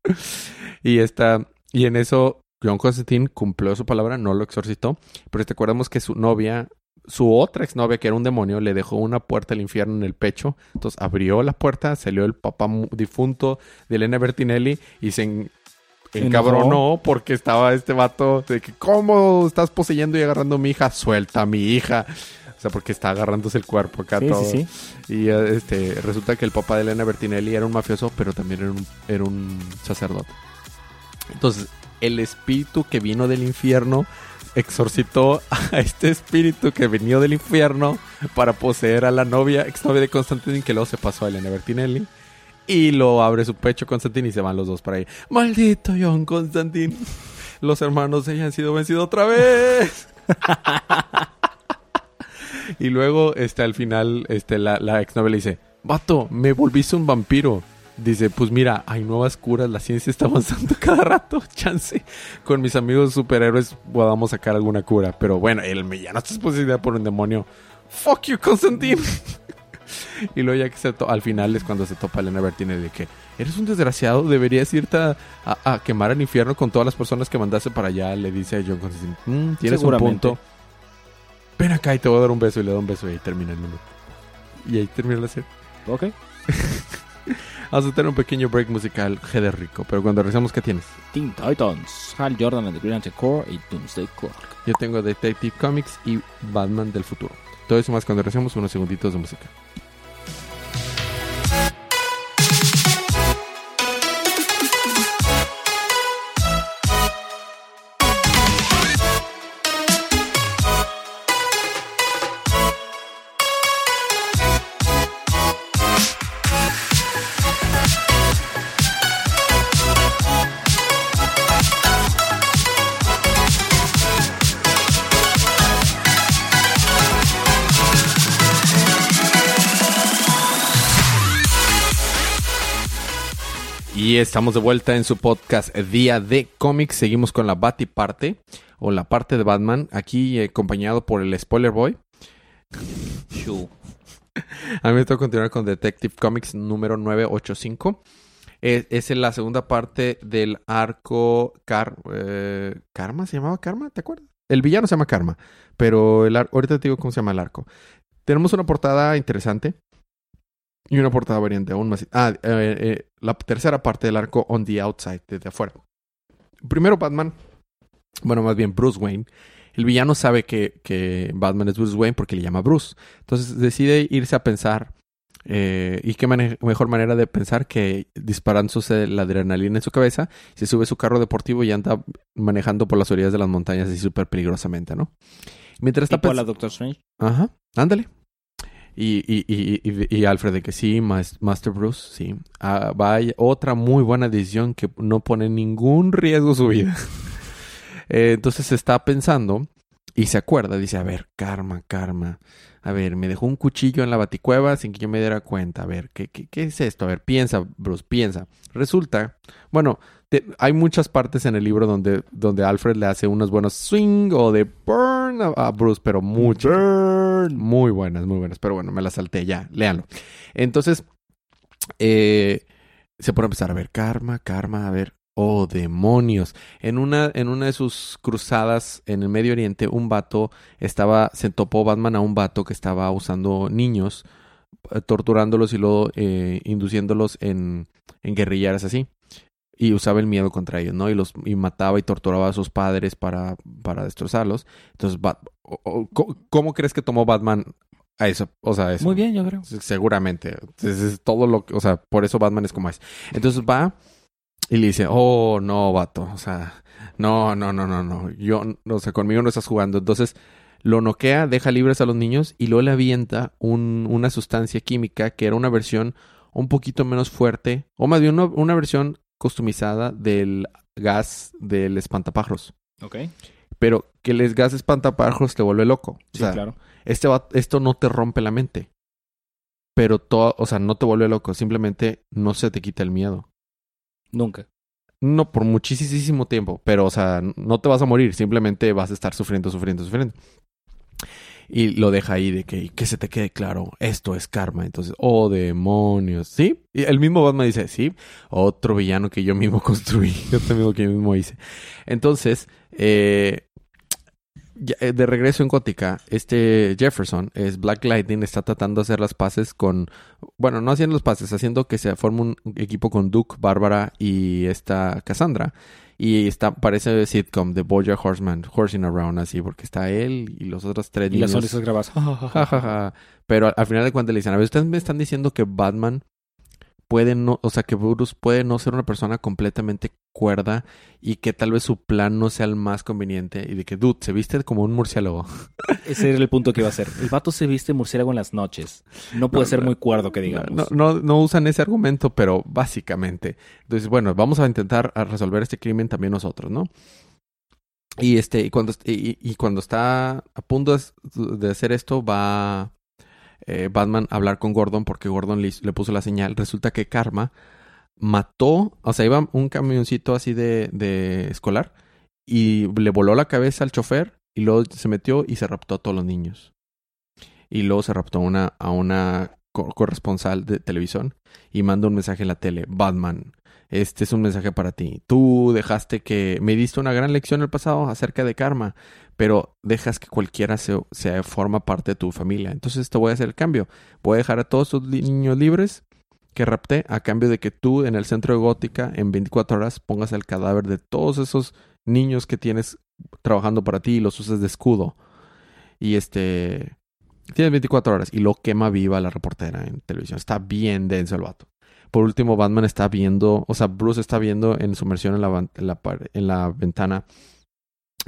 Speaker 1: y está, y en eso John Constantine cumplió su palabra, no lo exorcitó. Pero te acordamos que su novia, su otra exnovia, que era un demonio, le dejó una puerta al infierno en el pecho. Entonces abrió la puerta, salió el papá difunto de Elena Bertinelli y se en- encabronó porque estaba este vato de que, ¿cómo estás poseyendo y agarrando a mi hija? Suelta a mi hija. O sea, porque está agarrándose el cuerpo acá
Speaker 2: Sí,
Speaker 1: todo.
Speaker 2: sí, sí.
Speaker 1: Y eh, este, resulta que el papá de Elena Bertinelli era un mafioso, pero también era un, era un sacerdote. Entonces, el espíritu que vino del infierno exorcitó a este espíritu que venió del infierno para poseer a la novia, exnovia de Constantine, que luego se pasó a Elena Bertinelli. Y lo abre su pecho Constantine y se van los dos para ahí. ¡Maldito John Constantine! Los hermanos de ella han sido vencidos otra vez. y luego, este, al final, este, la, la exnovia le dice, Vato, me volviste un vampiro. Dice, pues mira, hay nuevas curas, la ciencia está avanzando cada rato, chance. Con mis amigos superhéroes podamos sacar alguna cura. Pero bueno, el villano está poseída por un demonio. Fuck you, Constantine. y luego ya que se al final es cuando se topa Elena Bertine de que eres un desgraciado, deberías irte a, a- a quemar al infierno con todas las personas que mandaste para allá. Le dice a John Constantine, "Mm, tienes un punto. Ven acá y te voy a dar un beso y le da un beso y ahí termina el número. Y ahí termina la serie.
Speaker 2: Ok.
Speaker 1: Vamos a tener un pequeño break musical, G de rico. Pero cuando regresemos, ¿qué tienes?
Speaker 2: Teen Titans, Hal Jordan and the Green Corps y Doomsday Clock.
Speaker 1: Yo tengo Detective Comics y Batman del futuro. Todo eso más cuando regresemos unos segunditos de música. Y estamos de vuelta en su podcast Día de Cómics. Seguimos con la Batty parte o la parte de Batman, aquí eh, acompañado por el Spoiler Boy. A mí me toca continuar con Detective Comics número 985. Es, es en la segunda parte del arco Car- eh, Karma, ¿se llamaba Karma? ¿Te acuerdas? El villano se llama Karma, pero el ahorita te digo cómo se llama el arco. Tenemos una portada interesante. Y una portada variante aún más. Ah, eh, eh, la tercera parte del arco On the Outside, desde afuera. Primero Batman, bueno, más bien Bruce Wayne. El villano sabe que, que Batman es Bruce Wayne porque le llama Bruce. Entonces decide irse a pensar. eh, y qué mejor manera de pensar que disparándose la adrenalina en su cabeza, se sube a su carro deportivo y anda manejando por las orillas de las montañas así súper peligrosamente, ¿no? Mientras está pensando...
Speaker 2: Doctor Strange.
Speaker 1: Ajá, ándale. Y, y, y, y, Alfred de que sí, Mas- Master Bruce, sí. Ah, vaya, otra muy buena decisión que no pone ningún riesgo su vida. Eh, entonces está pensando y se acuerda, dice, a ver, karma, karma. A ver, me dejó un cuchillo en la baticueva sin que yo me diera cuenta. A ver, ¿qué, qué, qué es esto? A ver, piensa, Bruce, piensa. Resulta, bueno, te- hay muchas partes en el libro donde, donde Alfred le hace unos buenos swing o de burn a, a Bruce, pero muchas. Muy buenas, muy buenas. Pero bueno, me las salté ya. Léanlo. Entonces, eh, se pone a empezar a ver karma, karma, a ver. Oh, demonios. En una, en una de sus cruzadas en el Medio Oriente, un vato estaba, se topó Batman a un vato que estaba usando niños, eh, torturándolos y luego eh, induciéndolos en, en guerrilleras así. Y usaba el miedo contra ellos, ¿no? Y los y mataba y torturaba a sus padres para, para destrozarlos. Entonces, Bat- o- o- ¿cómo, crees que tomó Batman a eso? O sea, eso.
Speaker 2: Muy bien, yo creo.
Speaker 1: Se- Seguramente. Entonces, es todo lo que, o sea, por eso Batman es como es. Entonces va y le dice, oh, no, vato, o sea, no, no, no, no, no, yo, o sea, conmigo no estás jugando. Entonces lo noquea, deja libres a los niños y luego le avienta un- una sustancia química que era una versión un poquito menos fuerte, o más bien una, una versión customizada del gas del espantapájaros.
Speaker 2: Ok.
Speaker 1: Pero que el gas espantapájaros te vuelve loco. O
Speaker 2: Sí,
Speaker 1: sea,
Speaker 2: claro.
Speaker 1: este va- esto no te rompe la mente. Pero todo, o sea, no te vuelve loco, simplemente no se te quita el miedo.
Speaker 2: Nunca.
Speaker 1: No por muchísimo tiempo, pero o sea, no te vas a morir, simplemente vas a estar sufriendo, sufriendo, sufriendo. Y lo deja ahí de que, que se te quede claro, esto es karma. Entonces, oh demonios, ¿sí? Y el mismo Batman dice, sí, otro villano que yo mismo construí, otro mismo que yo mismo hice. Entonces, eh, eh, de regreso en Gótica, este Jefferson, es Black Lightning, está tratando de hacer las paces con, bueno, no haciendo los pases, haciendo que se forme un equipo con Duke, Bárbara y esta Cassandra. Y está, parece sitcom de Bojack Horseman, Horsing Around, así, porque está él y los otros tres
Speaker 2: Y las
Speaker 1: niños.
Speaker 2: sonrisas grabadas.
Speaker 1: Pero al, al final de cuentas le dicen, a ver, ustedes me están diciendo que Batman puede no, o sea, que Bruce puede no ser una persona completamente cuerda y que tal vez su plan no sea el más conveniente y de que, dude, se viste como un murciélago.
Speaker 2: Ese era el punto que iba a ser. El vato se viste murciélago en las noches. No puede
Speaker 1: No,
Speaker 2: ser
Speaker 1: no,
Speaker 2: muy cuerdo, que digamos.
Speaker 1: No, no, no usan ese argumento, pero básicamente. Entonces, bueno, vamos a intentar resolver este crimen también nosotros, ¿no? Y este, y cuando, y, y cuando está a punto de hacer esto, va eh, Batman hablar con Gordon porque Gordon le, le puso la señal. Resulta que Karma mató, o sea, iba un camioncito así de, de escolar y le voló la cabeza al chofer y luego se metió y se raptó a todos los niños. Y luego se raptó a una, a una co- corresponsal de televisión y manda un mensaje en la tele. Batman, este es un mensaje para ti. Tú dejaste que... Me diste una gran lección el pasado acerca de karma, pero dejas que cualquiera se, se forma parte de tu familia. Entonces te voy a hacer el cambio. Voy a dejar a todos li- niños libres que rapté a cambio de que tú en el centro de Gótica en 24 horas pongas el cadáver de todos esos niños que tienes trabajando para ti y los uses de escudo. Y este... Tienes 24 horas y lo quema viva la reportera en televisión. Está bien denso el vato. Por último, Batman está viendo, o sea, Bruce está viendo en su versión en la, en la, en la ventana,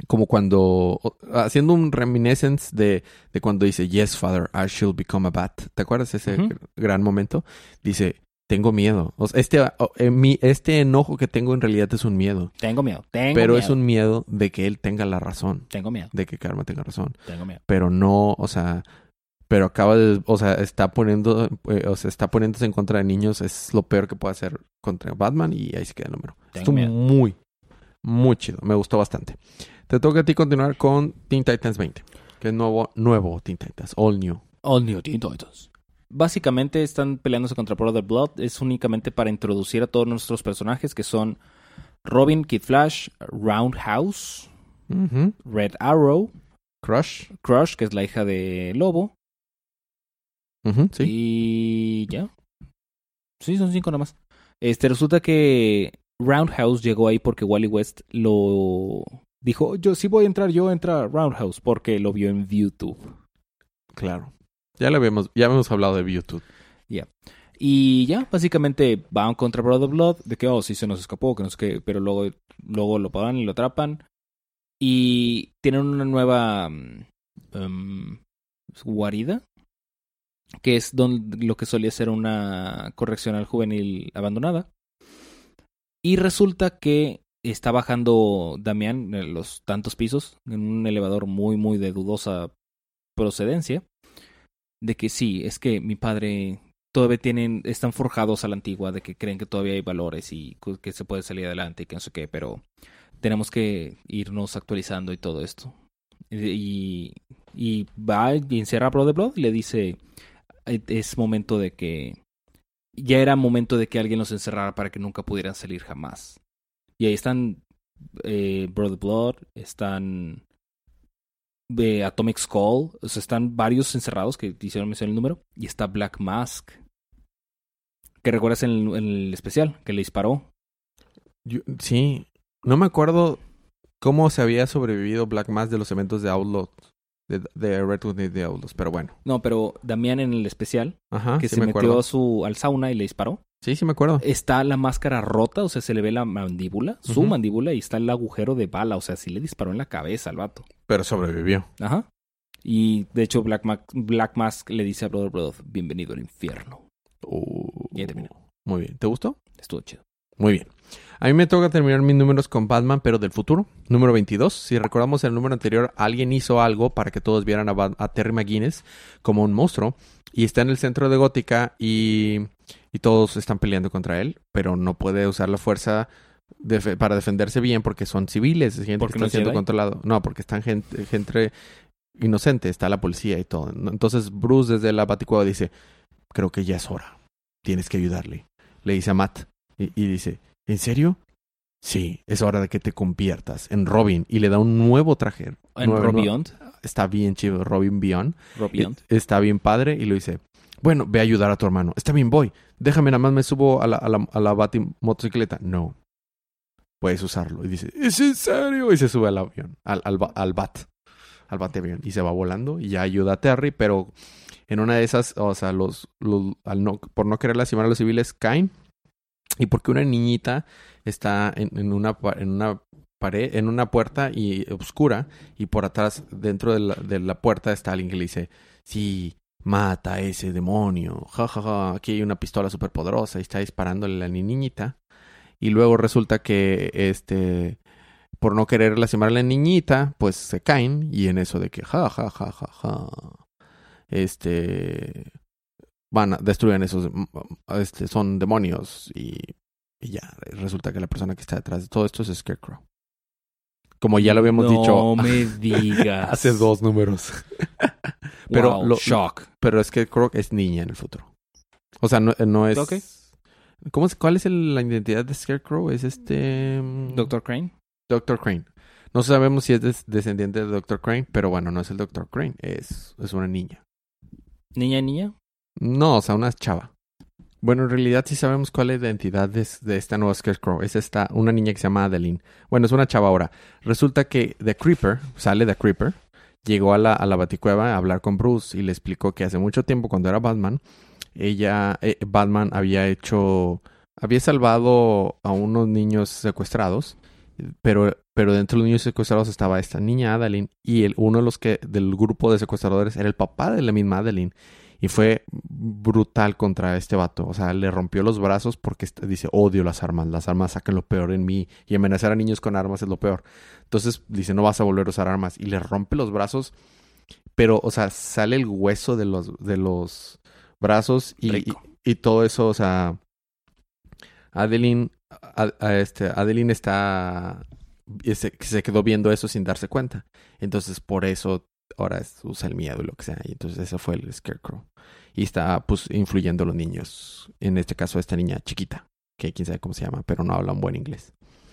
Speaker 1: como cuando, haciendo un reminiscence de, de cuando dice, Yes, father, I shall become a bat. ¿Te acuerdas ese gran momento? Dice, tengo miedo. O sea, este, eh, este enojo que tengo en realidad es un miedo.
Speaker 2: Tengo miedo. Tengo
Speaker 1: pero
Speaker 2: miedo.
Speaker 1: es un miedo de que él tenga la razón.
Speaker 2: Tengo miedo.
Speaker 1: De que Karma tenga razón
Speaker 2: Tengo miedo.
Speaker 1: pero no, o sea, pero acaba de, o sea, está poniendo, eh, o sea, está poniéndose en contra de niños, es lo peor que puede hacer contra Batman y ahí se queda el número. Estuvo
Speaker 2: miedo.
Speaker 1: muy, muy chido, me gustó bastante. Te toca a ti continuar con Teen Titans 20, que es nuevo, nuevo Teen Titans, all new.
Speaker 2: All New Teen Titans. Básicamente están peleándose contra Brother Blood. Es únicamente para introducir a todos nuestros personajes que son Robin, Kid Flash, Roundhouse. Red Arrow,
Speaker 1: Crush,
Speaker 2: Crush, que es la hija de Lobo.
Speaker 1: Sí.
Speaker 2: Y ya. Sí, son cinco nada más. Este, resulta que Roundhouse llegó ahí porque Wally West lo dijo, yo sí voy a entrar, yo entra a Roundhouse porque lo vio en YouTube.
Speaker 1: Claro. Ya lo habíamos, ya habíamos hablado de YouTube.
Speaker 2: Y ya, básicamente van contra Brother Blood, de que, oh, sí se nos escapó, que no sé qué, pero luego, luego lo pagan y lo atrapan. Y tienen una nueva mm, em, guarida, que es donde, lo que solía ser una correccional juvenil abandonada. Y resulta que está bajando Damián en los tantos pisos, en un elevador muy, muy de dudosa procedencia. De que sí, es que mi padre todavía tienen, están forjados a la antigua, de que creen que todavía hay valores y que se puede salir adelante y que no sé qué, pero tenemos que irnos actualizando y todo esto. Y, y va y encierra a Brother Blood y le dice, es momento de que, ya era momento de que alguien los encerrara para que nunca pudieran salir jamás. Y ahí están eh, Brother Blood, están Atomic Skull, o sea, están varios encerrados que hicieron mencionar el número, y está Black Mask, que recuerdas en el, especial, que le disparó.
Speaker 1: sí, no me acuerdo cómo se había sobrevivido Black Mask de los eventos de Outlaw, de, de Redwood de Outlaws, pero bueno.
Speaker 2: No, pero Damián en el especial, que se metió su, al sauna y le disparó.
Speaker 1: Sí, sí me acuerdo.
Speaker 2: Está la máscara rota, o sea, se le ve la mandíbula, su mandíbula, y está el agujero de bala, o sea, sí le disparó en la cabeza al vato.
Speaker 1: Pero sobrevivió.
Speaker 2: Ajá. Y de hecho, Black, Black Mask le dice a Brother Brother, bienvenido al infierno.
Speaker 1: Uh, y terminó. Muy bien. ¿Te gustó?
Speaker 2: Estuvo chido.
Speaker 1: Muy bien. A mí me toca terminar mis números con Batman, pero del futuro. Número 22. Si recordamos el número anterior, alguien hizo algo para que todos vieran a, a Terry McGuinness como un monstruo. Y está en el centro de Gótica y y todos están peleando contra él, pero no puede usar la fuerza para defenderse bien porque son civiles, gente que está siendo controlado. No, porque están gente, gente inocente, está la policía y todo. Entonces Bruce desde la baticueva dice, creo que ya es hora, tienes que ayudarle. Le dice a Matt y, dice, ¿en serio? Sí, es hora de que te conviertas en Robin y le da un nuevo traje.
Speaker 2: ¿En Robin
Speaker 1: Está bien chido, Robin Beyond.
Speaker 2: Robin
Speaker 1: Está bien padre y lo dice, bueno, ve a ayudar a tu hermano. Está bien, voy. Déjame, nada más me subo a la, a la, a la motocicleta. No. Puedes usarlo. Y dice, ¿es en serio? Y se sube al avión, al, al, al bat, al bat avión. Y se va volando y ya ayuda a Terry, pero en una de esas, o sea, los, los al no, por no querer lastimar a los civiles, caen. Y porque una niñita está en, una, en una pared, en una puerta y oscura, y por atrás, dentro de la, puerta, está alguien que le dice, sí, mata a ese demonio, jajaja, ja, ja, aquí hay una pistola súper poderosa y está disparándole a la niñita. Y luego resulta que, este, por no querer lastimar a la niñita, pues se caen y en eso de que, jajaja, ja, ja, ja, este, van a destruir esos, este, son demonios y, y ya, resulta que la persona que está detrás de todo esto es Scarecrow. Como ya lo habíamos dicho.
Speaker 2: No me digas.
Speaker 1: hace dos números. pero lo, shock. Pero es que Croc es niña en el futuro. O sea, no, no es. Okay. ¿Cómo es, ¿Cuál es la identidad de Scarecrow? Es este.
Speaker 2: Mm, Doctor Crane.
Speaker 1: Doctor Crane. No sabemos si es descendiente de Doctor Crane, pero bueno, no es el Doctor Crane, es, es una niña.
Speaker 2: ¿Niña niña?
Speaker 1: No, o sea, una chava. Bueno, en realidad sí sabemos cuál es la identidad de, esta nueva Scarecrow. Es esta, una niña que se llama Adeline. Bueno, es una chava ahora. Resulta que The Creeper, sale The Creeper, llegó a la, a la baticueva a hablar con Bruce y le explicó que hace mucho tiempo, cuando era Batman, ella, eh, Batman había hecho, había salvado a unos niños secuestrados, pero, pero dentro de los niños secuestrados estaba esta niña Adeline y el, uno de los que, del grupo de secuestradores era el papá de la misma Adeline. Y fue brutal contra este vato. O sea, le rompió los brazos porque dice, odio las armas. Las armas sacan lo peor en mí. Y amenazar a niños con armas es lo peor. Entonces dice, no vas a volver a usar armas. Y le rompe los brazos. Pero, o sea, sale el hueso de los, de los brazos y, y, todo eso, o sea... Adeline, este, Adeline está... Se, se quedó viendo eso sin darse cuenta. Entonces, por eso ahora usa el miedo y lo que sea. Y entonces eso fue el Scarecrow. Y está pues influyendo a los niños. En este caso esta niña chiquita, que quién sabe cómo se llama, pero no habla un buen inglés.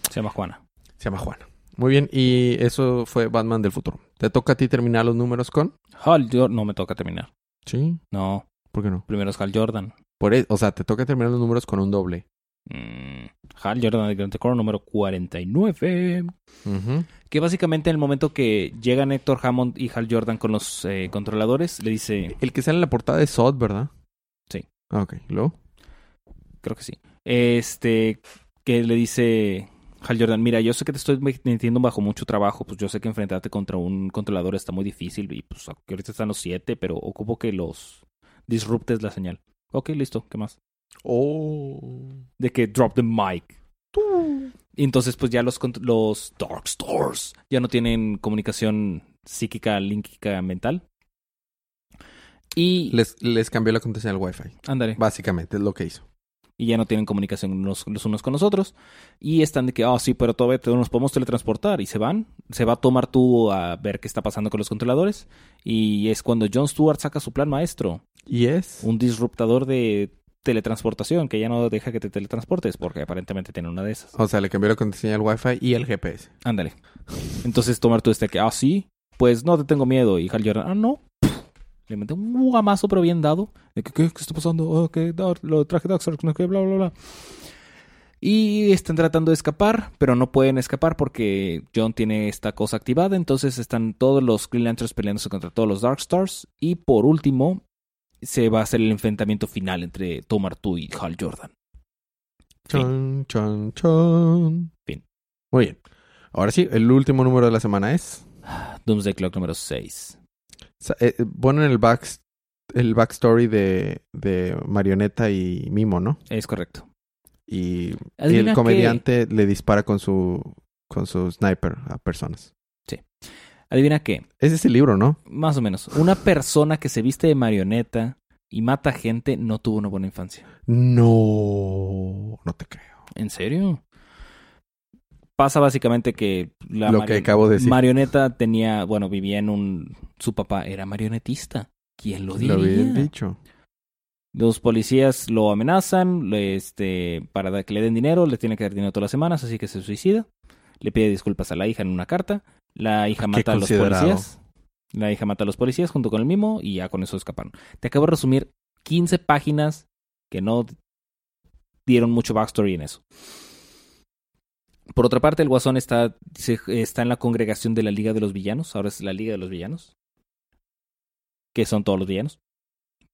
Speaker 2: Se llama Juana.
Speaker 1: Se llama Juana. Muy bien, y eso fue Batman del futuro. ¿Te toca a ti terminar los números con?
Speaker 2: Hal Jordan. No me toca terminar.
Speaker 1: ¿Sí?
Speaker 2: No.
Speaker 1: ¿Por qué no?
Speaker 2: Primero es Hal Jordan.
Speaker 1: Por e- o sea, te toca terminar los números con un doble.
Speaker 2: Mm, Hal Jordan de Grand Core número 49.
Speaker 1: Ujú.
Speaker 2: Que básicamente en el momento que llegan Héctor Hammond y Hal Jordan con los eh, controladores, le dice,
Speaker 1: El que sale en la portada es Sod, ¿verdad?
Speaker 2: Sí.
Speaker 1: Ah, Ok, luego.
Speaker 2: creo que sí, este, que le dice Hal Jordan, mira, yo sé que te estoy metiendo bajo mucho trabajo, pues yo sé que enfrentarte contra un controlador está muy difícil y pues ahorita están los siete, pero ocupo que los disruptes la señal. Ok, listo, ¿qué más?
Speaker 1: Oh.
Speaker 2: De que drop the mic. Y entonces pues ya los, los Dark Stars ya no tienen comunicación psíquica, líquica, mental. Y,
Speaker 1: Les, les cambió la contraseña al Wi-Fi.
Speaker 2: ándale,
Speaker 1: Básicamente es lo que hizo.
Speaker 2: y ya no tienen comunicación los, los unos con los otros. Y están de que, oh, sí, pero todavía nos podemos teletransportar. Y se van. Se va a tomar tú a ver qué está pasando con los controladores. Y es cuando Jon Stewart saca su plan maestro.
Speaker 1: ¿Y es?
Speaker 2: Un disruptador de teletransportación que ya no deja que te teletransportes porque aparentemente tiene una de esas.
Speaker 1: O sea, le cambió la contraseña al Wi-Fi y el GPS.
Speaker 2: Ándale. Entonces tomar tú este que, ah, sí, pues no te tengo miedo. Y Hal Jordan, ah, no. Le mete un guamazo pero bien dado. De que, ¿qué, ¿Qué está pasando? Oh, que lo traje Darkseid, bla, bla, bla. Y están tratando de escapar, pero no pueden escapar porque John tiene esta cosa activada. Entonces están todos los Green Lanterns peleándose contra todos los Dark Stars. Y por último, se va a hacer el enfrentamiento final entre Tom Artu y Hal Jordan.
Speaker 1: Chon, chon, chon.
Speaker 2: Fin.
Speaker 1: Muy bien. Ahora sí, el último número de la semana es.
Speaker 2: Doomsday Clock número 6.
Speaker 1: sa- eh, eh, ponen el back el backstory de, de Marioneta y Mimo, ¿no?
Speaker 2: Es correcto.
Speaker 1: Y, el comediante le dispara con su con su sniper a personas.
Speaker 2: Adivina qué.
Speaker 1: Ese es el libro, ¿no?
Speaker 2: Más o menos. Una persona que se viste de marioneta y mata gente no tuvo una buena infancia.
Speaker 1: No, no te creo.
Speaker 2: ¿En serio? Pasa básicamente que la
Speaker 1: Lo que acabo de decir.
Speaker 2: marioneta tenía, bueno, vivía en un... Su papá era marionetista. ¿Quién lo
Speaker 1: Lo había
Speaker 2: diría?
Speaker 1: dicho.
Speaker 2: Los policías lo amenazan le- este, para que le den dinero, le tiene que dar dinero todas las semanas, así que se suicida. Le pide disculpas a la hija en una carta. La hija mata a los policías. La hija mata a los policías junto con el mimo y ya con eso escaparon. Te acabo de resumir 15 páginas que no dieron mucho backstory en eso. Por otra parte, el Guasón está, está en la congregación de la Liga de los Villanos. Ahora es la Liga de los Villanos. Que son todos los villanos.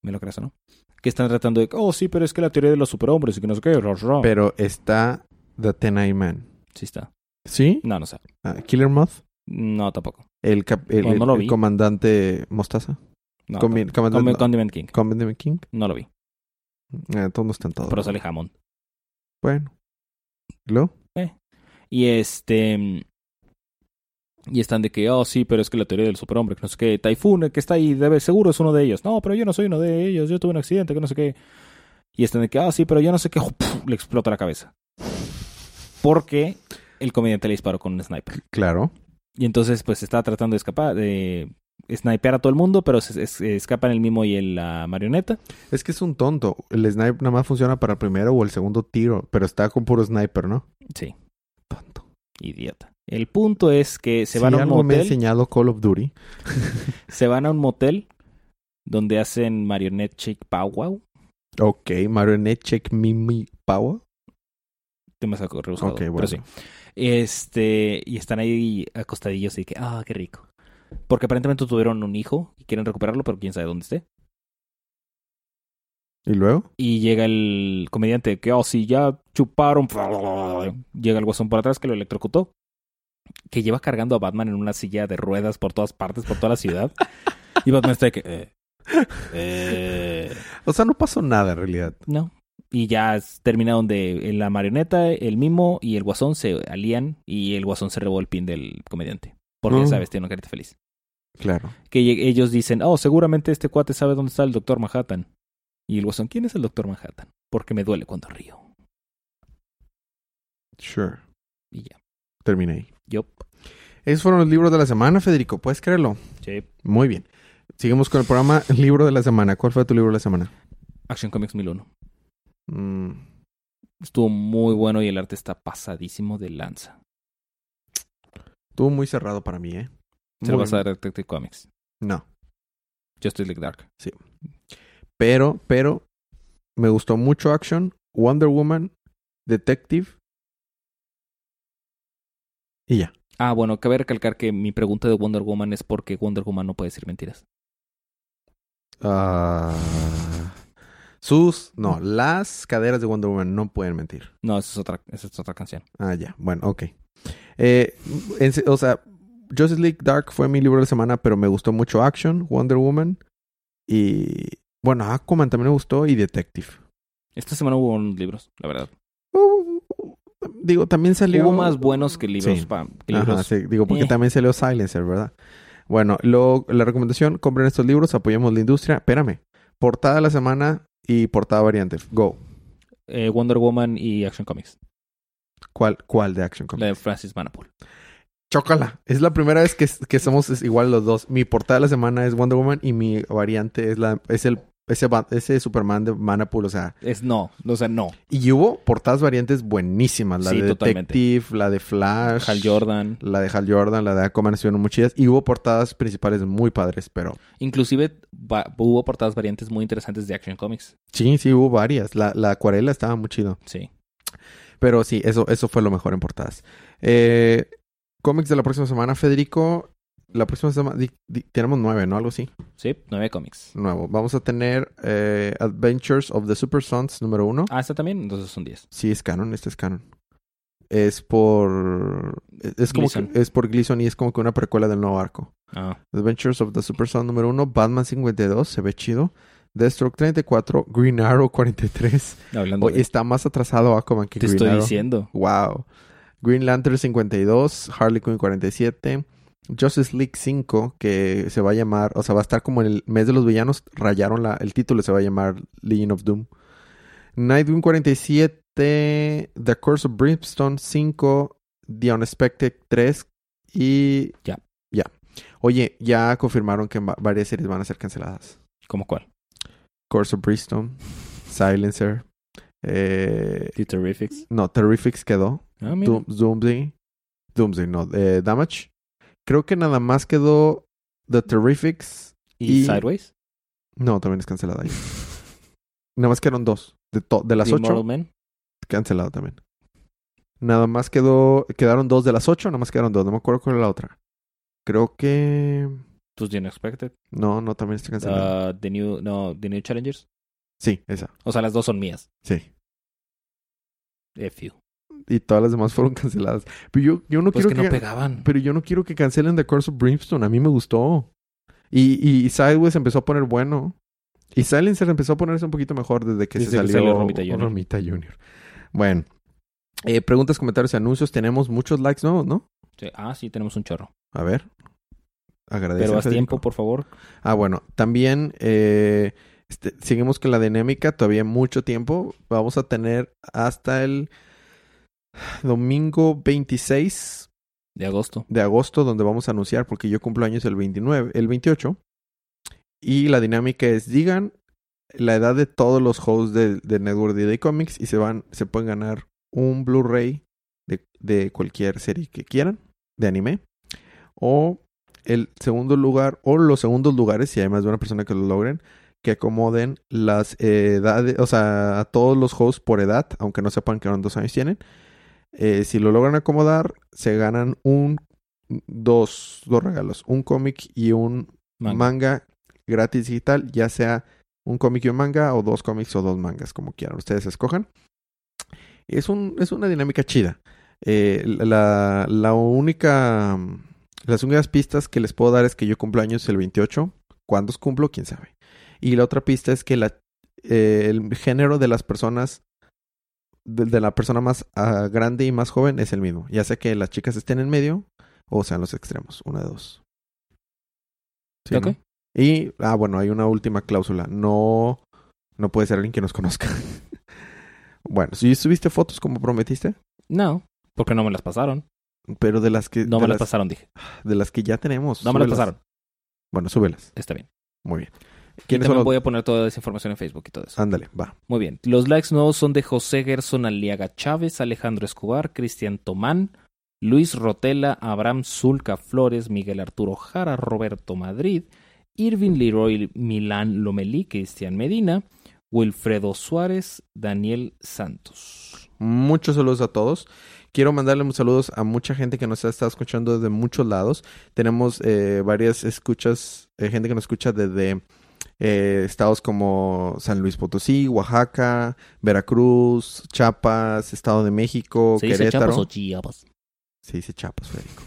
Speaker 2: ¿Me lo crees o no? Que están tratando de... Oh, sí, pero es que la teoría de los superhombres y que no sé qué. ra, ra".
Speaker 1: Pero está The Ten Eye Man.
Speaker 2: Sí está.
Speaker 1: ¿Sí?
Speaker 2: No, no sé.
Speaker 1: Ah, Killer Moth.
Speaker 2: No, tampoco.
Speaker 1: El, cap- el,
Speaker 2: no
Speaker 1: el-
Speaker 2: lo
Speaker 1: comandante Mostaza.
Speaker 2: No,
Speaker 1: Comi- comandante-
Speaker 2: Con- Condiment King.
Speaker 1: Comandante King.
Speaker 2: No lo vi.
Speaker 1: Eh, todos no están todos.
Speaker 2: Pero sale Hammond.
Speaker 1: Bueno. ¿Y luego?
Speaker 2: Y este... Y están de que, oh, sí, pero es que la teoría del superhombre, que no sé qué. Typhoon, el que está ahí, debe, seguro es uno de ellos. No, pero yo no soy uno de ellos. Yo tuve un accidente, que no sé qué. Y están de que, ah, sí, pero yo no sé qué. Le explota la cabeza. Porque el comediante le disparó con un sniper.
Speaker 1: Claro.
Speaker 2: Y entonces, pues, está tratando de escapar, de snipear a todo el mundo, pero se, se escapan el mimo y el- la marioneta.
Speaker 1: Es que es un tonto. El sniper nada más funciona para el primero o el segundo tiro. Pero está con puro sniper, ¿no?
Speaker 2: Sí,
Speaker 1: Tonto.
Speaker 2: idiota. El punto es que se
Speaker 1: Si
Speaker 2: van a un
Speaker 1: algo me ha
Speaker 2: motel.
Speaker 1: enseñado Call of Duty.
Speaker 2: Se van a un motel donde hacen marionette shake pow wow.
Speaker 1: Ok. Marionette Check Mimi Power.
Speaker 2: Demasiado rebuscado.
Speaker 1: Ok,
Speaker 2: pero
Speaker 1: bueno.
Speaker 2: sí. Este, y están ahí acostadillos y que, ah, qué rico. Porque aparentemente tuvieron un hijo y quieren recuperarlo, pero quién sabe dónde esté.
Speaker 1: ¿Y luego?
Speaker 2: Y llega el comediante que, oh, sí, ya chuparon. Llega el guasón por atrás que lo electrocutó. Que lleva cargando a Batman en una silla de ruedas por todas partes, por toda la ciudad. y Batman está de que, eh, eh,
Speaker 1: O sea, no pasó nada en realidad.
Speaker 2: no. Y ya termina donde la marioneta, el mimo y el guasón se alían y el guasón se robó el pin del comediante. Porque,
Speaker 1: Oh.
Speaker 2: sabes, tiene una carita feliz.
Speaker 1: Claro.
Speaker 2: Que ellos dicen, oh, seguramente este cuate sabe dónde está el doctor Manhattan. Y el guasón, ¿quién es el doctor Manhattan? Porque me duele cuando río.
Speaker 1: Sure.
Speaker 2: Y ya.
Speaker 1: Terminé ahí.
Speaker 2: Yo.
Speaker 1: Esos fueron los libros de la semana, Federico. ¿Puedes creerlo?
Speaker 2: Sí.
Speaker 1: Muy bien. Seguimos con el programa Libro de la Semana. ¿Cuál fue tu libro de la semana?
Speaker 2: Action Comics 1001.
Speaker 1: Mm,
Speaker 2: Estuvo muy bueno y el arte está pasadísimo de lanza.
Speaker 1: estuvo muy cerrado para mí, ¿eh?
Speaker 2: Se lo
Speaker 1: Muy-
Speaker 2: vas a dar a Detective Comics.
Speaker 1: No.
Speaker 2: Justice League Dark.
Speaker 1: Pero, pero, me gustó mucho Action, Wonder Woman, Detective. Y ya.
Speaker 2: Ah, bueno, cabe recalcar que mi pregunta de Wonder Woman es porque Wonder Woman no puede decir mentiras.
Speaker 1: Ah, sus, no, las caderas de Wonder Woman no pueden mentir.
Speaker 2: No, esa es otra, esa es otra canción.
Speaker 1: Ah, ya, bueno, ok. Eh, en o sea, Justice League Dark fue mi libro de la semana, pero me gustó mucho Action, Wonder Woman y, bueno, Aquaman también me gustó y Detective.
Speaker 2: Esta semana hubo unos libros, la verdad.
Speaker 1: Uh, digo, también salió...
Speaker 2: Hubo más buenos que libros.
Speaker 1: Sí.
Speaker 2: pa- que
Speaker 1: Ajá,
Speaker 2: libros.
Speaker 1: sí, digo, porque
Speaker 2: Eh.
Speaker 1: también salió Silencer, ¿verdad? Bueno, lo, la recomendación, compren estos libros, apoyemos la industria. Espérame, portada de la semana y portada variante. Go.
Speaker 2: Eh, Wonder Woman y Action Comics.
Speaker 1: ¿Cuál, cuál de Action Comics?
Speaker 2: La de Francis Manapul.
Speaker 1: Chócala. Es la primera vez que, que somos igual los dos. Mi portada de la semana es Wonder Woman y mi variante es la es el ese, ese Superman de Manapool, o sea,
Speaker 2: Es no, o sea, no.
Speaker 1: y hubo portadas variantes buenísimas, la
Speaker 2: Sí,
Speaker 1: de
Speaker 2: totalmente.
Speaker 1: Detective, la de Flash,
Speaker 2: Hal Jordan.
Speaker 1: la de Hal Jordan, la de Aquaman estuvieron muy chidas y hubo portadas principales muy padres, pero
Speaker 2: Inclusive hubo portadas variantes muy interesantes de Action Comics.
Speaker 1: sí, sí hubo varias. La, la acuarela estaba muy chido.
Speaker 2: Sí.
Speaker 1: Pero sí, eso, eso fue lo mejor en portadas. Eh, cómics de la próxima semana, Federico. La próxima semana tenemos nueve, ¿no? Algo así.
Speaker 2: Sí, nueve cómics.
Speaker 1: Nuevo. Vamos a tener eh, Adventures of the Super Sons número uno.
Speaker 2: Ah, esta también, entonces son diez.
Speaker 1: Sí, es canon, este es canon. Es por. Es es como que, es por Gleason y es como que una precuela del nuevo arco.
Speaker 2: Ah,
Speaker 1: Adventures of the Super Son número uno. Batman 52, se ve chido. Deathstroke 34. Green Arrow 43.
Speaker 2: hablando de...
Speaker 1: está más atrasado Aquaman que
Speaker 2: Te
Speaker 1: Green
Speaker 2: estoy
Speaker 1: Arrow.
Speaker 2: diciendo.
Speaker 1: Wow. Green Lantern 52, Harley Quinn 47, Justice League 5, que se va a llamar, o sea, va a estar como en el mes de los villanos, rayaron la, el título, se va a llamar Legion of Doom. Nightwing 47, The Curse of Brimstone 5, The Unexpected 3 y...
Speaker 2: Ya.
Speaker 1: Ya. Oye, ya confirmaron que va- varias series van a ser canceladas.
Speaker 2: ¿Cómo cuál?
Speaker 1: Curse of Brimstone, Silencer, eh,
Speaker 2: The Terrifics.
Speaker 1: no, Terrifics quedó.
Speaker 2: Ah.
Speaker 1: Doom- Doomsday. Doomsday, no. eh, Damage. Creo que nada más quedó The Terrifics.
Speaker 2: ¿Y,
Speaker 1: y-
Speaker 2: Sideways?
Speaker 1: No, también es cancelada. ahí. nada más quedaron dos. De, to- de las
Speaker 2: The
Speaker 1: ocho,
Speaker 2: Man.
Speaker 1: cancelado también. Nada más quedó. Quedaron dos de las ocho, nada más quedaron dos. No me acuerdo cuál era la otra. Creo que.
Speaker 2: Pues The Unexpected.
Speaker 1: No, no, también está cancelada.
Speaker 2: Ah, the New... No, The New Challengers.
Speaker 1: sí, esa.
Speaker 2: O sea, las dos son mías.
Speaker 1: Sí.
Speaker 2: F you.
Speaker 1: Y todas las demás fueron canceladas. Pero yo, yo no
Speaker 2: Pues
Speaker 1: quiero
Speaker 2: que no pegaban.
Speaker 1: Pero yo no quiero que cancelen The Curse of Brimstone. A mí me gustó. Y, y Sideways empezó a poner bueno. Y Silencer empezó a ponerse un poquito mejor desde que
Speaker 2: Desde
Speaker 1: se
Speaker 2: que
Speaker 1: salió
Speaker 2: Romita Jr..
Speaker 1: Bueno. Eh, preguntas, comentarios y anuncios. Tenemos muchos likes nuevos, ¿no?
Speaker 2: Sí. Ah, sí, tenemos un chorro.
Speaker 1: A ver. Agradezco.
Speaker 2: Pero haz tiempo, por favor.
Speaker 1: Ah, bueno. También eh, este, seguimos con la dinámica. Todavía mucho tiempo. Vamos a tener hasta el domingo 26
Speaker 2: De agosto.
Speaker 1: de agosto donde vamos a anunciar porque yo cumplo años el 29, el 28. Y la dinámica es digan la edad de todos los hosts de, de Network de Day Comics y se van se pueden ganar un Blu-ray de, de cualquier serie que quieran de anime o el segundo lugar o los segundos lugares si hay más de una persona que lo logren que acomoden las edades, o sea, a todos los hosts por edad, aunque no sepan que dos años tienen. Eh, si lo logran acomodar, se ganan un dos, dos regalos, un cómic y un
Speaker 2: Manga.
Speaker 1: manga. gratis digital, ya sea un cómic y un manga o dos cómics o dos mangas, como quieran, ustedes escojan. Es, un, es una dinámica chida. Eh, la, la única, las únicas pistas que les puedo dar es que yo cumplo años el 28. ¿Cuándo cumplo? ¿Quién sabe? Y la otra pista es que la, eh, el género de las personas de, de la persona más ah, grande y más joven es el mismo. Ya sea que las chicas estén en medio o sean los extremos, una de dos. Sí. Y, ah, bueno, hay una última cláusula. No, no puede ser alguien que nos conozca. bueno, si subiste fotos como prometiste,
Speaker 2: No, porque no me las pasaron.
Speaker 1: pero de las que,
Speaker 2: No me las
Speaker 1: las,
Speaker 2: pasaron, dije.
Speaker 1: de las que ya tenemos.
Speaker 2: No me las pasaron.
Speaker 1: Bueno, súbelas.
Speaker 2: Está bien.
Speaker 1: Muy bien.
Speaker 2: Y
Speaker 1: ¿Quiénes
Speaker 2: también
Speaker 1: los?
Speaker 2: voy a poner toda esa información en Facebook y todo eso.
Speaker 1: Ándale, va.
Speaker 2: Muy bien. Los likes nuevos son de José Gerson Aliaga Chávez, Alejandro Escobar, Cristian Tomán, Luis Rotela, Abraham Zulca Flores, Miguel Arturo Jara, Roberto Madrid, Irving Leroy Milán Lomelí, Cristian Medina, Wilfredo Suárez, Daniel Santos.
Speaker 1: Muchos saludos a todos. Quiero mandarle saludos a mucha gente que nos está escuchando desde muchos lados. Tenemos eh, varias escuchas, eh, gente que nos escucha desde eh, estados como San Luis Potosí, Oaxaca, Veracruz, Chiapas, Estado de México,
Speaker 2: ¿Se dice
Speaker 1: Querétaro.
Speaker 2: Chiapas o Chiapas?
Speaker 1: Se dice Chiapas, Federico.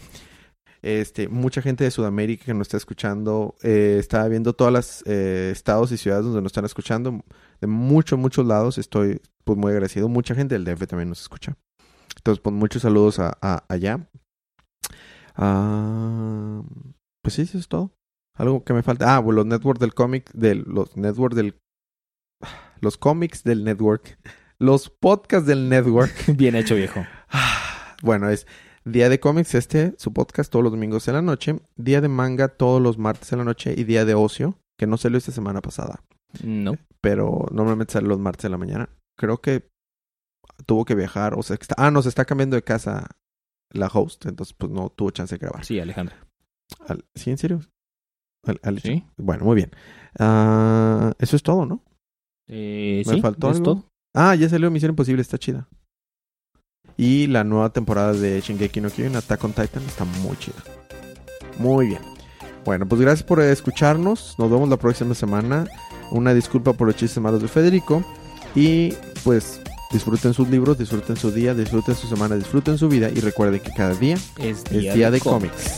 Speaker 1: Este, mucha gente de Sudamérica que nos está escuchando. Eh, estaba viendo todas las eh, estados y ciudades donde nos están escuchando. De muchos, muchos lados. Estoy pues muy agradecido. Mucha gente del DF también nos escucha. Entonces, pues muchos saludos a, a- allá. Ah, pues sí, eso es todo. Algo que me falta. Ah, bueno, los networks del cómic, del, los networks del... Los cómics del network. Los podcasts del network.
Speaker 2: Bien hecho, viejo.
Speaker 1: Bueno, es Día de cómics, este, su podcast todos los domingos en la noche. Día de manga todos los martes en la noche. Y día de ocio, que no salió esta semana pasada.
Speaker 2: No.
Speaker 1: Pero normalmente sale los martes en la mañana. Creo que tuvo que viajar. O sea, está- ah, no, se está cambiando de casa la host. Entonces, pues no tuvo chance de grabar.
Speaker 2: Sí, Alejandra.
Speaker 1: Al- ¿Sí, en serio? Al- al-
Speaker 2: Sí.
Speaker 1: Bueno, muy bien. Ah, eso es todo, ¿no?
Speaker 2: Eh,
Speaker 1: ¿Me
Speaker 2: sí,
Speaker 1: faltó
Speaker 2: ¿es
Speaker 1: algo?
Speaker 2: todo?
Speaker 1: Ah, ya salió Misión Imposible, está chida. Y la nueva temporada de Shingeki no Kyojin, Attack on Titan, está muy chida. Muy bien. Bueno, pues gracias por escucharnos. Nos vemos la próxima semana. Una disculpa por los chistes malos de Federico. Y pues disfruten sus libros, disfruten su día, disfruten su semana, disfruten su vida. Y recuerden que cada día
Speaker 2: Es
Speaker 1: es día de cómics.